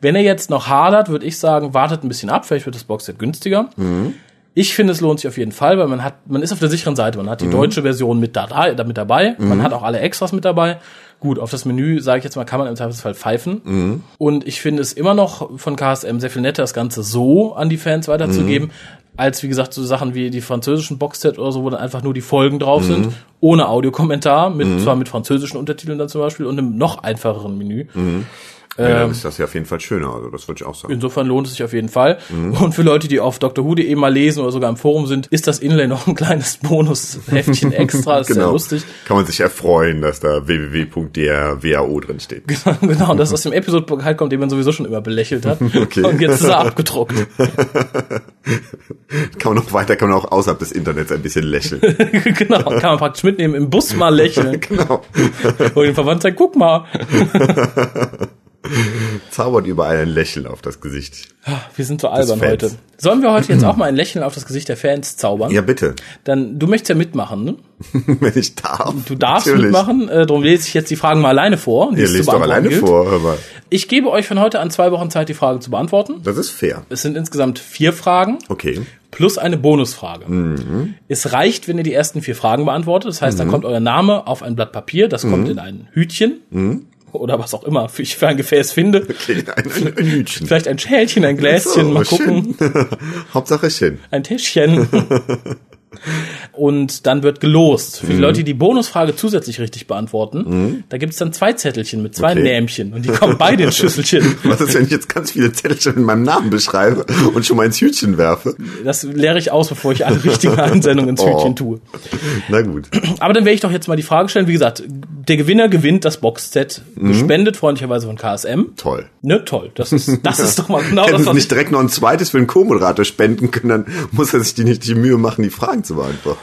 Wenn ihr jetzt noch hadert, würde ich sagen, wartet ein bisschen ab, vielleicht wird das Boxset günstiger. Ich finde, es lohnt sich auf jeden Fall, weil man hat, man ist auf der sicheren Seite. Man hat die deutsche Version mit, da, da, mit dabei. Man hat auch alle Extras mit dabei. Gut, auf das Menü, sage ich jetzt mal, kann man im Zweifelsfall pfeifen. Und ich finde es immer noch von KSM sehr viel netter, das Ganze so an die Fans weiterzugeben, als wie gesagt so Sachen wie die französischen Boxset oder so, wo dann einfach nur die Folgen drauf sind, ohne Audiokommentar, mit zwar mit französischen Untertiteln dann zum Beispiel und einem noch einfacheren Menü. Ja, Ähm, dann ist das ja auf jeden Fall schöner, also das würde ich auch sagen. Insofern lohnt es sich auf jeden Fall. Und für Leute, die auf Dr. Who.de mal lesen oder sogar im Forum sind, ist das Inlay noch ein kleines [LAUGHS] Bonusheftchen extra. Das ist sehr lustig. Kann man sich erfreuen, dass da www.drwao drin steht. [LAUGHS] genau, das aus dem Episode-Pokal kommt, den man sowieso schon immer belächelt hat. [LAUGHS] Okay. Und jetzt ist er abgedruckt. Kann man noch weiter, kann man auch außerhalb des Internets ein bisschen lächeln. genau, kann man praktisch mitnehmen, im Bus mal lächeln. genau. Und den Verwandten sagen, guck mal. Zaubert überall ein Lächeln auf das Gesicht. Wir sind so albern heute. Sollen wir heute jetzt [CLEARS THROAT] auch mal ein Lächeln auf das Gesicht der Fans zaubern? Ja, bitte. Dann, du möchtest ja mitmachen, ne? [LAUGHS] Wenn ich darf. Du darfst Natürlich. mitmachen, äh, darum lese ich jetzt die Fragen mal alleine vor. Ihr lest doch alleine gilt. vor, hör mal. Ich gebe euch von heute an zwei Wochen Zeit, die Fragen zu beantworten. Das ist fair. Es sind insgesamt vier Fragen Okay. plus eine Bonusfrage. Mhm. Es reicht, wenn ihr die ersten vier Fragen beantwortet. Das heißt, dann kommt euer Name auf ein Blatt Papier, das Mhm. kommt in ein Hütchen oder was auch immer für ich für ein Gefäß finde. [LAUGHS] Okay, ein, ein, ein Hütchen. Vielleicht ein Schälchen, ein Gläschen, So, mal gucken. [LAUGHS] Hauptsache schön. ein Täschchen. [LAUGHS] und dann wird gelost. Für die Leute, die die Bonusfrage zusätzlich richtig beantworten, da gibt's dann zwei Zettelchen mit zwei Okay. Nämchen und die kommen beide ins [LAUGHS] Schüsselchen. Was ist, wenn ich jetzt ganz viele Zettelchen mit meinem Namen beschreibe und schon mal ins Hütchen werfe? Das leere ich aus, bevor ich alle richtigen Einsendungen ins [LAUGHS] Oh. Hütchen tue. Na gut. Aber dann werde ich doch jetzt mal die Frage stellen. Wie gesagt, der Gewinner gewinnt das Boxset, Mhm. gespendet freundlicherweise von KSM. Toll. Ne, toll. Das ist, das ist doch mal genau Hätten das, was nicht ich, direkt noch ein zweites für den Co-Moderator spenden können, dann muss er sich die nicht die Mühe machen, die Fragen zu beantworten.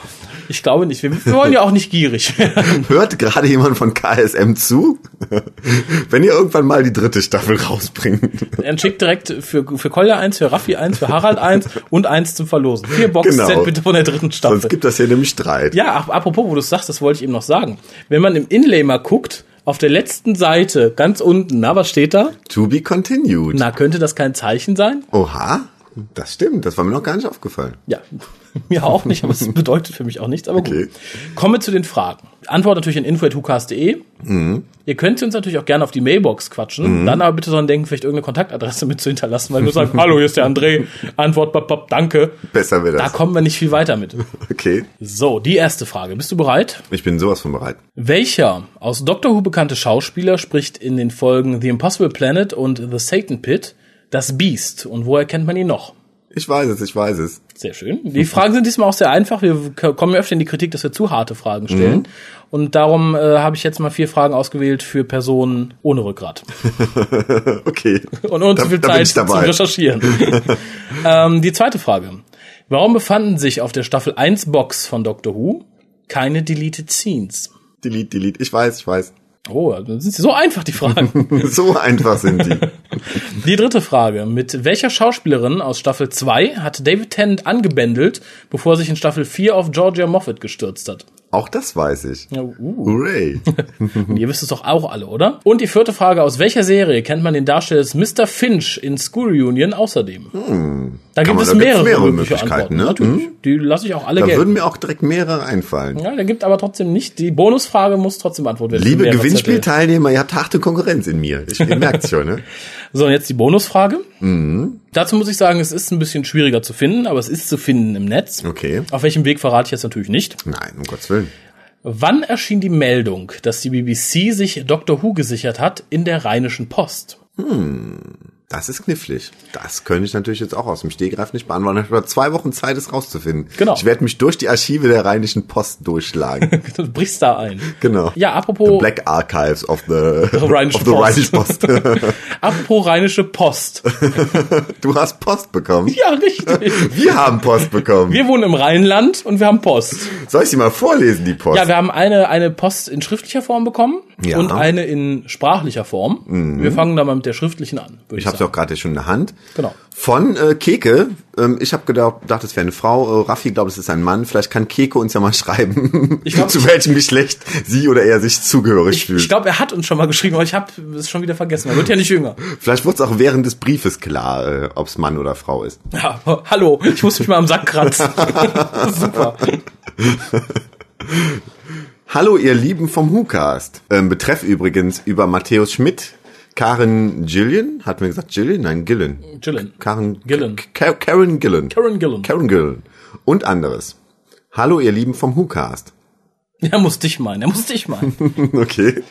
ich glaube nicht. Wir, wir wollen ja auch nicht gierig werden. [LAUGHS] Hört gerade jemand von KSM zu? [LAUGHS] Wenn ihr irgendwann mal die dritte Staffel rausbringt. Dann schickt direkt für, für Kolja eins, für Raffi eins, für Harald eins und eins zum Verlosen. Vier Boxset Genau. bitte von der dritten Staffel. Sonst gibt das hier nämlich Streit. Ja, ap- apropos, wo du es sagst, das wollte ich eben noch sagen. Wenn man im Inlay mal guckt, auf der letzten Seite, ganz unten, na, was steht da? To be continued. Na, könnte das kein Zeichen sein? Oha, das stimmt. Das war mir noch gar nicht aufgefallen. Ja, [LAUGHS] mir auch nicht, aber es bedeutet für mich auch nichts. Aber Okay. gut. Kommen wir zu den Fragen. Antwort natürlich an info.hucast.de. Mhm. Ihr könnt uns natürlich auch gerne auf die Mailbox quatschen. Dann aber bitte dran denken, vielleicht irgendeine Kontaktadresse [LAUGHS] mit zu hinterlassen, weil wir sagen, [LAUGHS] hallo, hier ist der André. Antwort, bop, bop, danke. Besser wird Da das. kommen wir nicht viel weiter mit. Okay, So, die erste Frage. Bist du bereit? ich bin sowas von bereit. Welcher aus Doctor Who bekannte Schauspieler spricht in den Folgen The Impossible Planet und The Satan Pit das Beast? Und woher kennt man ihn noch? Ich weiß es, ich weiß es. Sehr schön. Die Fragen sind diesmal auch sehr einfach. Wir kommen ja öfter in die Kritik, dass wir zu harte Fragen stellen. Und darum äh, habe ich jetzt mal vier Fragen ausgewählt für Personen ohne Rückgrat. [LAUGHS] Okay. Und ohne Da- zu viel da Zeit zum dabei. Recherchieren. [LAUGHS] ähm, die zweite Frage. Warum befanden sich auf der Staffel 1 Box von Doctor Who keine Deleted Scenes? Delete, delete. Ich weiß, ich weiß. Oh, das sind so einfach, die Fragen. [LAUGHS] So einfach sind die. [LAUGHS] Die dritte Frage. Mit welcher Schauspielerin aus Staffel 2 hat David Tennant angebändelt, bevor er sich in Staffel 4 auf Georgia Moffat gestürzt hat? Auch das weiß ich. Ja, uh. Hooray. [LAUGHS] Ihr wisst es doch auch alle, oder? Und die vierte Frage, aus welcher Serie kennt man den Darsteller des Mr. Finch in School Reunion außerdem? Da gibt man- es da mehrere, mehrere Möglichkeiten, ne? Natürlich. Die lasse ich auch alle Da gelten. würden mir auch direkt mehrere einfallen. Ja, der gibt aber trotzdem nicht. Die Bonusfrage muss trotzdem beantwortet werden. Liebe. Gewinnspielteilnehmer, ihr habt harte Konkurrenz in mir. Ich, ihr merkt's schon, ne? [LAUGHS] So, und jetzt die Bonusfrage. Mhm. Dazu muss ich sagen, es ist ein bisschen schwieriger zu finden, aber es ist zu finden im Netz. Okay. Auf welchem Weg verrate ich jetzt natürlich nicht. Nein, um Gottes Willen. Wann erschien die Meldung, dass die BBC sich Doctor Who gesichert hat in der Rheinischen Post? Das ist knifflig. Das könnte ich natürlich jetzt auch aus dem Stegreif nicht beantworten. Ich habe zwei Wochen Zeit, es rauszufinden. Genau. Ich werde mich durch die Archive der Rheinischen Post durchschlagen. [LAUGHS] Du brichst da ein. genau. Ja, apropos, Black Archives of the, Rheinische of the Post. Rheinische Post. [LAUGHS] [LAUGHS] apropos Rheinische Post. du hast Post bekommen. Ja, richtig. Wir haben Post bekommen. Wir wohnen im Rheinland und wir haben Post. Soll ich sie mal vorlesen, die Post? Ja, wir haben eine, eine Post in schriftlicher Form bekommen Ja. und eine in sprachlicher Form. Wir fangen da mal mit der schriftlichen an. Würde ich habe sie auch gerade schon in der Hand. Genau. Von äh, Keke. Ähm, ich habe gedacht, gedacht, es wäre eine Frau. Äh, Raffi glaubt, es ist ein Mann. Vielleicht kann Keke uns ja mal [LAUGHS] schreiben, Ich glaub, zu welchem Geschlecht sie oder er sich zugehörig fühlt. Ich glaube, er hat uns schon mal geschrieben, aber ich habe es schon wieder vergessen. Er wird ja nicht jünger. Vielleicht wurde es auch während des Briefes klar, äh, ob es Mann oder Frau ist. Ja, hallo, ich muss mich mal am Sack kratzen. [LAUGHS] Super. Hallo, ihr Lieben vom WhoCast. Ähm, betreff übrigens über Matthäus Schmidt, Karen Gillian, hat mir gesagt Gillian? Nein, Gillen. Gillen. Karen Gillen. Ka Karen Gillen. Karen Gillen. Karen Gillen. Und anderes. Hallo, ihr Lieben vom WhoCast. [LAUGHS] Er muss dich meinen, er muss dich meinen. [LAUGHS] Okay.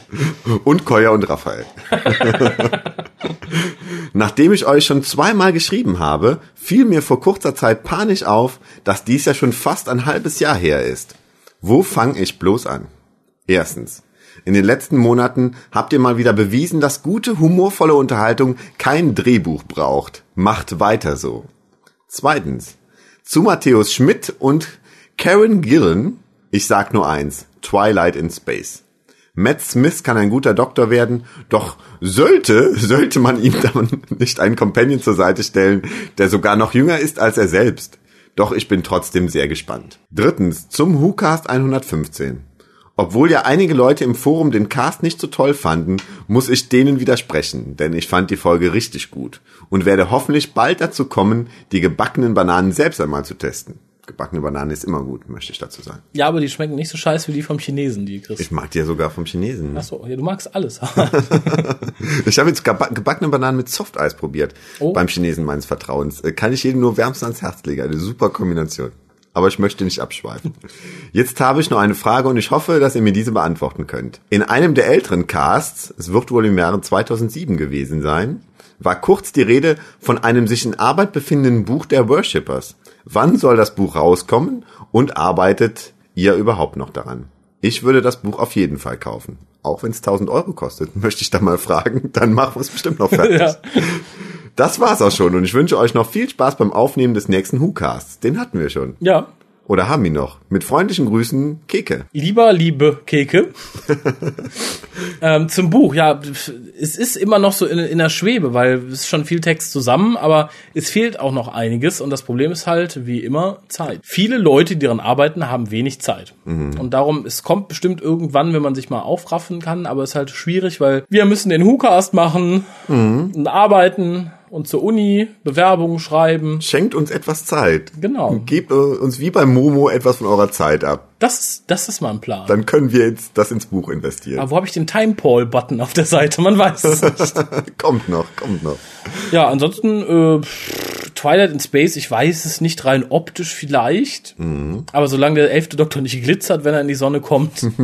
Und Koya und Raphael. [LAUGHS] Nachdem ich euch schon zweimal geschrieben habe, fiel mir vor kurzer Zeit panisch auf, dass dies ja schon fast ein halbes Jahr her ist. Wo fange ich bloß an? Erstens. In den letzten Monaten habt ihr mal wieder bewiesen, dass gute, humorvolle Unterhaltung kein Drehbuch braucht. Macht weiter so. Zweitens. Zu Matthäus Schmidt und Karen Gillen, ich sag nur eins, Twilight in Space. Matt Smith kann ein guter Doktor werden, doch sollte, sollte man ihm [LAUGHS] dann nicht einen Companion zur Seite stellen, der sogar noch jünger ist als er selbst. Doch ich bin trotzdem sehr gespannt. Drittens, zum WhoCast 115. Obwohl ja einige Leute im Forum den Cast nicht so toll fanden, muss ich denen widersprechen, denn ich fand die Folge richtig gut und werde hoffentlich bald dazu kommen, die gebackenen Bananen selbst einmal zu testen. Gebackene Bananen ist immer gut, möchte ich dazu sagen. Ja, aber die schmecken nicht so scheiße wie die vom Chinesen, die kriegst. Ich mag die ja sogar vom Chinesen. Ach so, ja, du magst alles. [LAUGHS] [LAUGHS] Ich habe jetzt geba- gebackene Bananen mit Softeis probiert. Oh. Beim Chinesen meines Vertrauens. Äh, Kann ich jedem nur wärmstens ans Herz legen. Eine super Kombination. Aber ich möchte nicht abschweifen. Jetzt habe ich noch eine Frage und ich hoffe, dass ihr mir diese beantworten könnt. In einem der älteren Casts, es wird wohl im Jahre 2007 gewesen sein, war kurz die Rede von einem sich in Arbeit befindenden Buch der Worshippers. Wann soll das Buch rauskommen und arbeitet ihr überhaupt noch daran? Ich würde das Buch auf jeden Fall kaufen. Auch wenn es 1000 Euro kostet, [LAUGHS] möchte ich da mal fragen. Dann machen wir es bestimmt noch [LAUGHS] fertig. ja. Das war's auch schon und ich wünsche euch noch viel Spaß beim Aufnehmen des nächsten WhoCasts. Den hatten wir schon. Ja, oder haben ihn noch? Mit freundlichen Grüßen, Keke. Lieber, liebe Keke. [LAUGHS] ähm, zum Buch, ja, es ist immer noch so in, in der Schwebe, weil es ist schon viel Text zusammen, aber es fehlt auch noch einiges und das Problem ist halt, wie immer, Zeit. Viele Leute, die daran arbeiten, haben wenig Zeit. Mhm. Und darum, es kommt bestimmt irgendwann, wenn man sich mal aufraffen kann, aber es ist halt schwierig, weil wir müssen den WhoCast machen mhm. und arbeiten und zur Uni Bewerbungen schreiben. Schenkt uns etwas Zeit. Genau. Gebt uns wie beim Momo etwas von eurer Zeit ab. Das ist, das ist mal ein Plan. Dann können wir jetzt das ins Buch investieren. Aber wo habe ich den Time Paul Button auf der Seite? Man weiß es nicht. [LAUGHS] kommt noch, kommt noch. Ja, ansonsten äh, Twilight in Space, ich weiß es nicht rein optisch vielleicht, mhm. aber solange der elfte Doktor nicht glitzert, wenn er in die Sonne kommt. [LAUGHS]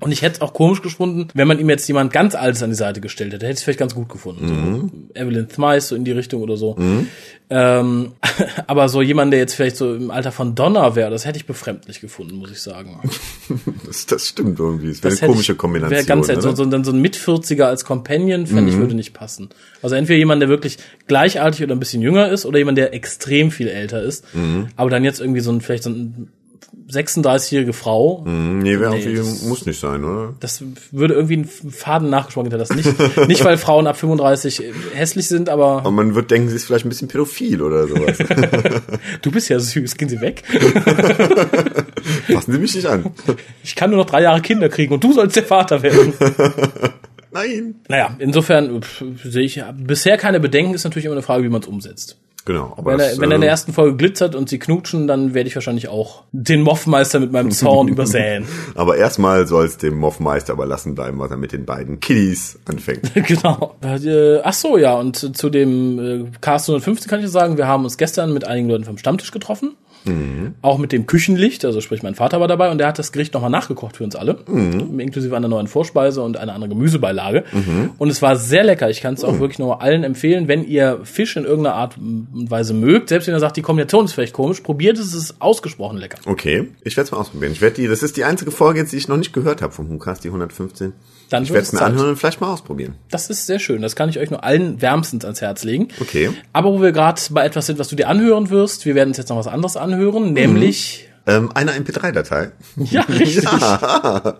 und ich hätte es auch komisch gefunden, wenn man ihm jetzt jemand ganz Altes an die Seite gestellt hätte, hätte ich es vielleicht ganz gut gefunden. Mhm. So Evelyn Thmice so in die Richtung oder so. Mhm. Ähm, [LAUGHS] aber so jemand, der jetzt vielleicht so im Alter von Donner wäre, das hätte ich befremdlich gefunden, muss ich sagen. [LAUGHS] das, das stimmt irgendwie. Das wäre eine komische ich, Kombination. Wäre ganz oder? so, so, dann so ein Mit-40er als Companion, fände mhm. ich, würde nicht passen. Also entweder jemand, der wirklich gleichartig oder ein bisschen jünger ist, oder jemand, der extrem viel älter ist. Mhm. Aber dann jetzt irgendwie so ein, vielleicht so ein 36-jährige Frau. Mm, nee, nee irgendwie muss nicht sein, oder? Das würde irgendwie einen Faden nachgeschmack hinter das nicht. [LAUGHS] nicht, weil Frauen ab 35 hässlich sind, aber. Aber man wird denken, sie ist vielleicht ein bisschen pädophil oder sowas. [LAUGHS] du bist ja süß, gehen Sie weg. [LAUGHS] Fassen Sie mich nicht an. Ich kann nur noch drei Jahre Kinder kriegen und du sollst der Vater werden. Nein. Naja, insofern sehe ich bisher keine Bedenken, ist natürlich immer eine Frage, wie man es umsetzt. Genau. Aber wenn, das, er, wenn er in der äh, ersten Folge glitzert und sie knutschen, dann werde ich wahrscheinlich auch den Moffmeister mit meinem Zorn [LAUGHS] übersäen. Aber erstmal soll es dem Moffmeister überlassen bleiben, was er mit den beiden Kiddies anfängt. [LAUGHS] genau. Äh, ach so, ja. Und zu dem äh, Cast 115 kann ich sagen, wir haben uns gestern mit einigen Leuten vom Stammtisch getroffen. Mhm. Auch mit dem Küchenlicht, also sprich mein Vater war dabei und der hat das Gericht nochmal nachgekocht für uns alle, mhm. inklusive einer neuen Vorspeise und einer anderen Gemüsebeilage. Mhm. Und es war sehr lecker. Ich kann es auch mhm. wirklich nur allen empfehlen, wenn ihr Fisch in irgendeiner Art und Weise mögt, selbst wenn ihr sagt, die Kombination ist vielleicht komisch, probiert es, es ist ausgesprochen lecker. Okay, ich werde es mal ausprobieren. Ich werde die, das ist die einzige Folge jetzt, die ich noch nicht gehört habe vom Hukas, die 115. Dann ich werde es mir anhören und vielleicht mal ausprobieren. Das ist sehr schön. Das kann ich euch nur allen wärmstens ans Herz legen. Okay. Aber wo wir gerade bei etwas sind, was du dir anhören wirst, wir werden uns jetzt noch was anderes anhören, nämlich mhm. ähm, eine MP3-Datei. [LAUGHS] Ja, richtig. ja.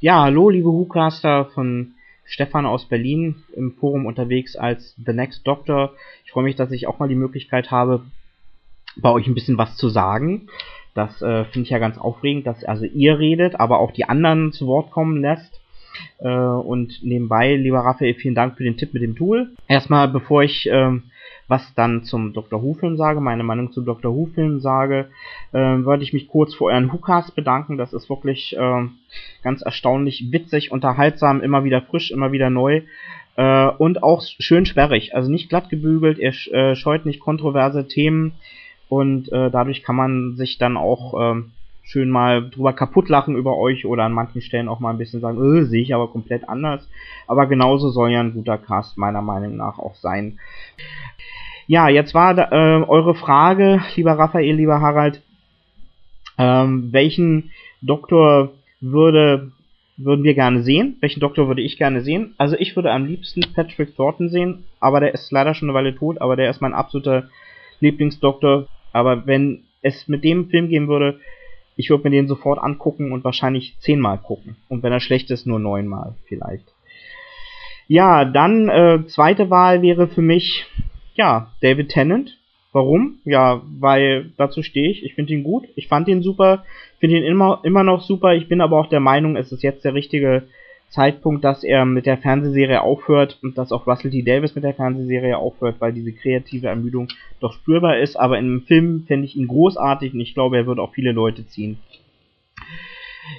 ja, hallo, liebe WhoCaster von Stefan aus Berlin im Forum unterwegs als The Next Doctor. Ich freue mich, dass ich auch mal die Möglichkeit habe, bei euch ein bisschen was zu sagen. Das äh, finde ich ja ganz aufregend, dass also ihr redet, aber auch die anderen zu Wort kommen lässt. Äh, und nebenbei, lieber Raphael, vielen Dank für den Tipp mit dem Tool. Erstmal, bevor ich ähm, was dann zum Dr. Who-Film sage, meine Meinung zum Dr. Who-Film sage, äh, würde ich mich kurz für euren WhoCast bedanken. Das ist wirklich äh, ganz erstaunlich witzig, unterhaltsam, immer wieder frisch, immer wieder neu. Äh, und auch schön sperrig, also nicht glatt gebügelt, er äh, scheut nicht kontroverse Themen und äh, dadurch kann man sich dann auch äh, schön mal drüber kaputt lachen über euch oder an manchen Stellen auch mal ein bisschen sagen, äh, sehe ich aber komplett anders. Aber genauso soll ja ein guter Cast meiner Meinung nach auch sein. Ja, jetzt war äh, eure Frage, lieber Raphael, lieber Harald, ähm, welchen Doktor würde würden wir gerne sehen? Welchen Doktor würde ich gerne sehen? Also ich würde am liebsten Patrick Thornton sehen, aber der ist leider schon eine Weile tot, aber der ist mein absoluter Lieblingsdoktor. Aber wenn es mit dem Film gehen würde, ich würde mir den sofort angucken und wahrscheinlich zehnmal gucken. Und wenn er schlecht ist, nur neunmal vielleicht. Ja, dann äh, zweite Wahl wäre für mich, ja, David Tennant. Warum? Ja, weil dazu stehe ich. Ich finde ihn gut. Ich fand ihn super. Finde ihn immer, immer noch super. Ich bin aber auch der Meinung, es ist jetzt der richtige Zeitpunkt, dass er mit der Fernsehserie aufhört und dass auch Russell T. Davis mit der Fernsehserie aufhört, weil diese kreative Ermüdung doch spürbar ist. Aber im Film fände ich ihn großartig und ich glaube, er wird auch viele Leute ziehen.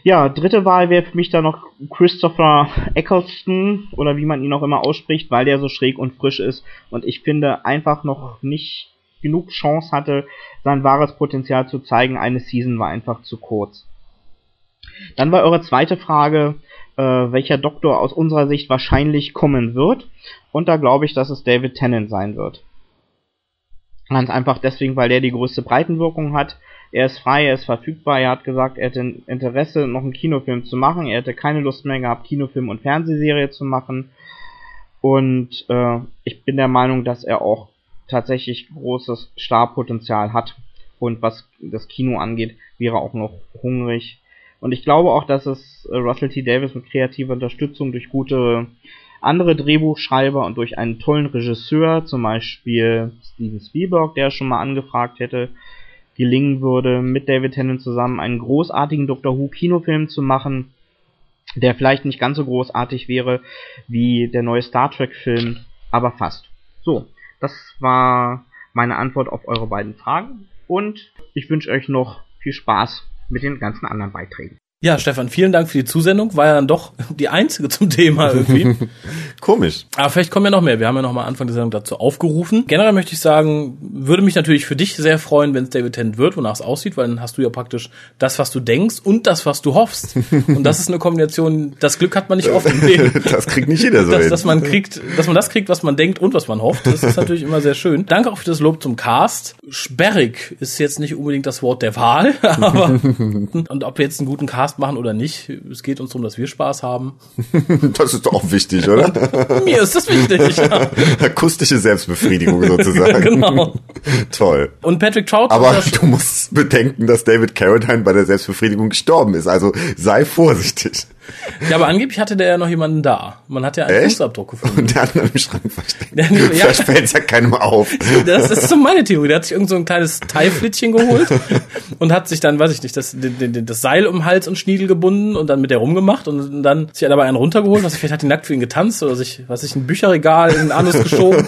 Ja, dritte Wahl wäre für mich dann noch Christopher Eccleston oder wie man ihn auch immer ausspricht, weil der so schräg und frisch ist und ich finde einfach noch nicht genug Chance hatte, sein wahres Potenzial zu zeigen. Eine Season war einfach zu kurz. Dann war eure zweite Frage, äh, welcher Doktor aus unserer Sicht wahrscheinlich kommen wird. Und da glaube ich, dass es David Tennant sein wird. Ganz einfach deswegen, weil der die größte Breitenwirkung hat. Er ist frei, er ist verfügbar, er hat gesagt, er hätte Interesse, noch einen Kinofilm zu machen. Er hätte keine Lust mehr gehabt, Kinofilm und Fernsehserie zu machen. Und äh, ich bin der Meinung, dass er auch tatsächlich großes Starpotenzial hat. Und was das Kino angeht, wäre auch noch hungrig. Und ich glaube auch, dass es äh, Russell T. Davis mit kreativer Unterstützung durch gute andere Drehbuchschreiber und durch einen tollen Regisseur, zum Beispiel Steven Spielberg, der schon mal angefragt hätte, gelingen würde, mit David Tennant zusammen einen großartigen Doctor Who Kinofilm zu machen, der vielleicht nicht ganz so großartig wäre wie der neue Star Trek Film, aber fast. So, das war meine Antwort auf eure beiden Fragen und ich wünsche euch noch viel Spaß mit den ganzen anderen Beiträgen. Ja, Stefan, vielen Dank für die Zusendung. War ja dann doch [LAUGHS] die einzige zum Thema irgendwie. [LAUGHS] Komisch. Aber vielleicht kommen ja noch mehr. Wir haben ja noch mal Anfang der Sendung dazu aufgerufen. Generell möchte ich sagen, würde mich natürlich für dich sehr freuen, wenn es David Tennant wird, wonach es aussieht, weil dann hast du ja praktisch das, was du denkst und das, was du hoffst. [LAUGHS] Und das ist eine Kombination, das Glück hat man nicht oft im Leben. das kriegt nicht jeder so dass, hin. dass man kriegt, dass man das kriegt, was man denkt und was man hofft. Das ist natürlich immer sehr schön. Danke auch für das Lob zum Cast. Sperrig ist jetzt nicht unbedingt das Wort der Wahl, aber und ob wir jetzt einen guten Cast machen oder nicht, es geht uns darum, dass wir Spaß haben. [LAUGHS] Das ist doch auch wichtig, oder? [LAUGHS] Mir ist das wichtig. Ja. [LAUGHS] Akustische Selbstbefriedigung sozusagen. genau. Toll. Und Patrick Trout Aber du musst bedenken, dass David Carradine bei der Selbstbefriedigung gestorben ist. Also sei vorsichtig. [LAUGHS] Ja, aber angeblich hatte der ja noch jemanden da. Man hat ja einen Echt? Fußabdruck gefunden. Und der hat ihn im Schrank versteckt. Nee, ja. Vielleicht fällt es ja keinem auf. [LAUGHS] Das ist so meine Theorie. Der hat sich irgend so ein kleines Teilflittchen geholt [LAUGHS] und hat sich dann, weiß ich nicht, das, das Seil um Hals und Schniedel gebunden und dann mit der rumgemacht und dann sich dabei einen runtergeholt. Was, vielleicht hat die nackt für ihn getanzt oder sich, was ich, ein Bücherregal in den Anus geschoben.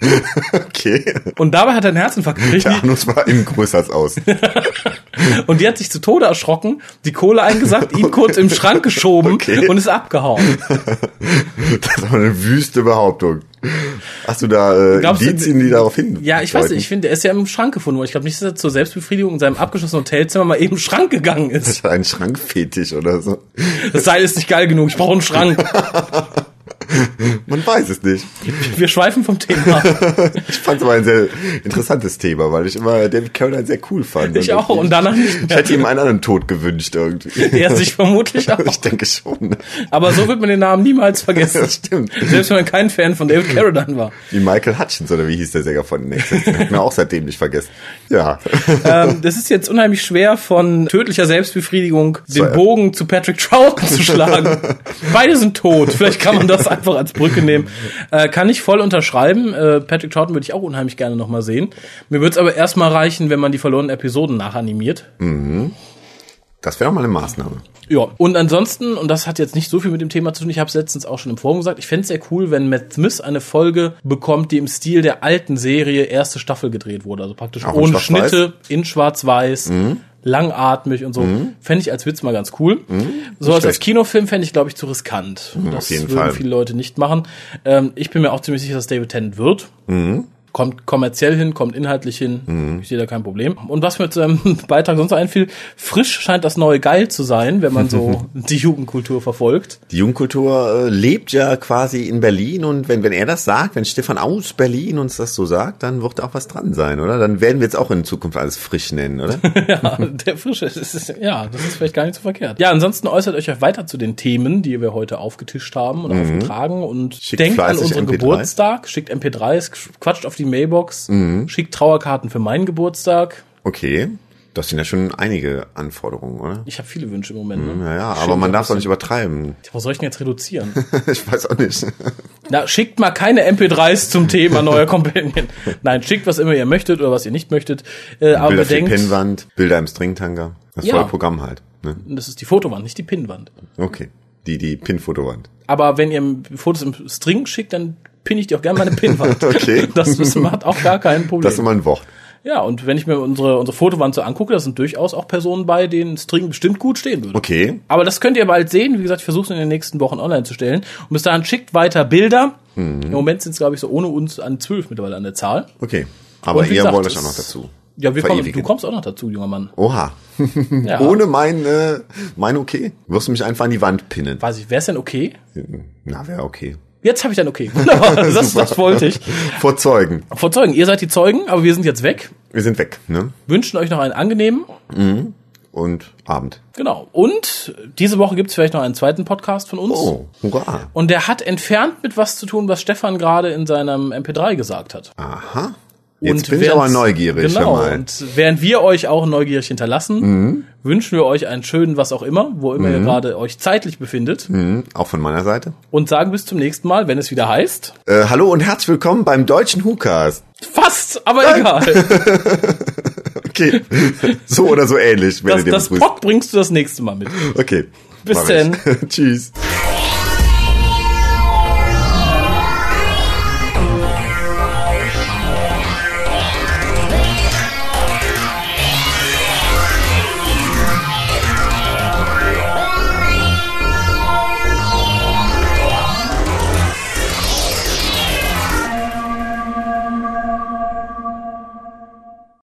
[LAUGHS] Okay. Und dabei hat er einen Herzinfarkt gekriegt. Der Anus war innen größer als außen. [LAUGHS] Und die hat sich zu Tode erschrocken, die Kohle eingesackt, ihn kurz im Schrank geschoben Okay. und ist abgehauen. [LAUGHS] Das ist aber eine wüste Behauptung. Hast du da äh, Glaubst du- Indizien, die darauf hin? Ja, ich weiß nicht, ich finde, er ist ja im Schrank gefunden worden. Ich glaube nicht, dass er zur Selbstbefriedigung in seinem abgeschlossenen Hotelzimmer mal eben im Schrank gegangen ist. Das ist ein Schrankfetisch oder so. Das Seil ist nicht geil genug, ich brauche einen Schrank. [LAUGHS] Man weiß es nicht. Wir schweifen vom Thema. [LAUGHS] Ich fand es aber ein sehr interessantes Thema, weil ich immer David Carradine sehr cool fand. Ich auch und danach nicht Ich hätte ihm einen anderen Tod gewünscht irgendwie. [LAUGHS] Er sich vermutlich auch. Ich denke schon. Aber so wird man den Namen niemals vergessen. Das stimmt. Selbst wenn man kein Fan von David Carradine war. Wie Michael Hutchins oder wie hieß der Sänger von Nexus? Hat mir auch seitdem nicht vergessen. Ja. Ähm, das ist jetzt unheimlich schwer von tödlicher Selbstbefriedigung den. Bogen zu Patrick Troughton zu schlagen. Beide sind tot. Vielleicht kann man das einfach als Brücke nehmen. [LAUGHS] Äh, kann ich voll unterschreiben. Äh, Patrick Troughton würde ich auch unheimlich gerne nochmal sehen. Mir würde es aber erstmal reichen, wenn man die verlorenen Episoden nachanimiert. Das wäre auch mal eine Maßnahme. Ja, und ansonsten, und das hat jetzt nicht so viel mit dem Thema zu tun, ich habe es letztens auch schon im Forum gesagt, ich fände es sehr cool, wenn Matt Smith eine Folge bekommt, die im Stil der alten Serie erste Staffel gedreht wurde. Also praktisch Auch ohne? Schnitte, in schwarz-weiß, langatmig und so. Fände ich als Witz mal ganz cool. So als, als. Kinofilm fände ich, glaube ich, zu riskant. das auf jeden würden Fall. viele Leute nicht machen. Ähm, ich bin mir auch ziemlich sicher, dass David Tennant wird. Kommt kommerziell hin, kommt inhaltlich hin. Ich sehe da kein Problem. Und was mir zu einem Beitrag sonst einfiel, frisch scheint das neue geil zu sein, wenn man so [LAUGHS] die Jugendkultur verfolgt. Die Jugendkultur äh, lebt ja quasi in Berlin und wenn, wenn er das sagt, wenn Stefan aus Berlin uns das so sagt, dann wird auch was dran sein, oder? Dann werden wir jetzt auch in Zukunft alles frisch nennen, oder? [LAUGHS] Ja, der frische, das ist, ja, das ist vielleicht gar nicht so verkehrt. Ja, ansonsten äußert euch auch weiter zu den Themen, die wir heute aufgetischt haben und aufgetragen und Schickt denkt an unseren MP3. Geburtstag, schickt MP3s, quatscht auf die Mailbox, schickt Trauerkarten für meinen Geburtstag. Okay. Das sind ja schon einige Anforderungen, oder? Ich habe viele Wünsche im Moment. Ne? Ja, ja, Schön, aber man darf es auch nicht übertreiben. Was soll ich denn jetzt reduzieren? [LAUGHS] ich weiß auch nicht. Na, schickt mal keine MP3s zum Thema neuer Companion. Nein, schickt was immer ihr möchtet oder was ihr nicht möchtet. Äh, aber Bilder für die bedenkt, Pinnwand, Bilder im Stringtanga. Das Ja. volle Programm halt. Ne? das ist die Fotowand, nicht die Pinnwand. Okay. Die, die Pin-Fotowand. Aber wenn ihr Fotos im String schickt, dann pinne ich dir auch gerne meine Pinnwand. [LAUGHS] Okay. [LAUGHS] Das ist, macht auch gar kein Problem. Das ist immer ein Wort. ja, und wenn ich mir unsere, unsere Fotowand so angucke, da sind durchaus auch Personen bei, denen String bestimmt gut stehen würde. Okay. Aber das könnt ihr bald sehen. Wie gesagt, ich versuche es in den nächsten Wochen online zu stellen. Und bis dahin schickt weiter Bilder. Mhm. Im Moment sind es, glaube ich, so ohne uns an zwölf mittlerweile an der Zahl. Okay. Aber ihr gesagt, wollt euch auch noch dazu. Ja, wir kommen, du kommst auch noch dazu, junger Mann. Oha. [LAUGHS] Ja. Ohne mein, äh, mein Okay. Wirst du mich einfach an die Wand pinnen? Weiß ich, wäre es denn okay? Na, wäre okay. Jetzt habe ich ein Okay. Wunderbar, [LAUGHS] das, das wollte ich. Vor Zeugen. Vor Zeugen, ihr seid die Zeugen, aber wir sind jetzt weg. Wir sind weg, ne? Wünschen euch noch einen angenehmen. Und Abend. Genau. Und diese Woche gibt's vielleicht noch einen zweiten Podcast von uns. Oh, hurra. Und der hat entfernt mit was zu tun, was Stefan gerade in seinem MP3 gesagt hat. Aha. Jetzt Und bin ich aber neugierig. Genau. mal. Und während wir euch auch neugierig hinterlassen, Mhm. wünschen wir euch einen schönen was auch immer, wo immer ihr gerade euch zeitlich befindet. Mhm, auch von meiner Seite. Und sagen bis zum nächsten Mal, wenn es wieder heißt. Äh, hallo und herzlich willkommen beim deutschen Hukas. Fast, aber egal. [LAUGHS] Okay. so oder so ähnlich Das, werdet ihr das. Pock bringst du das nächste Mal mit. Okay. Bis ich. [LAUGHS] Tschüss.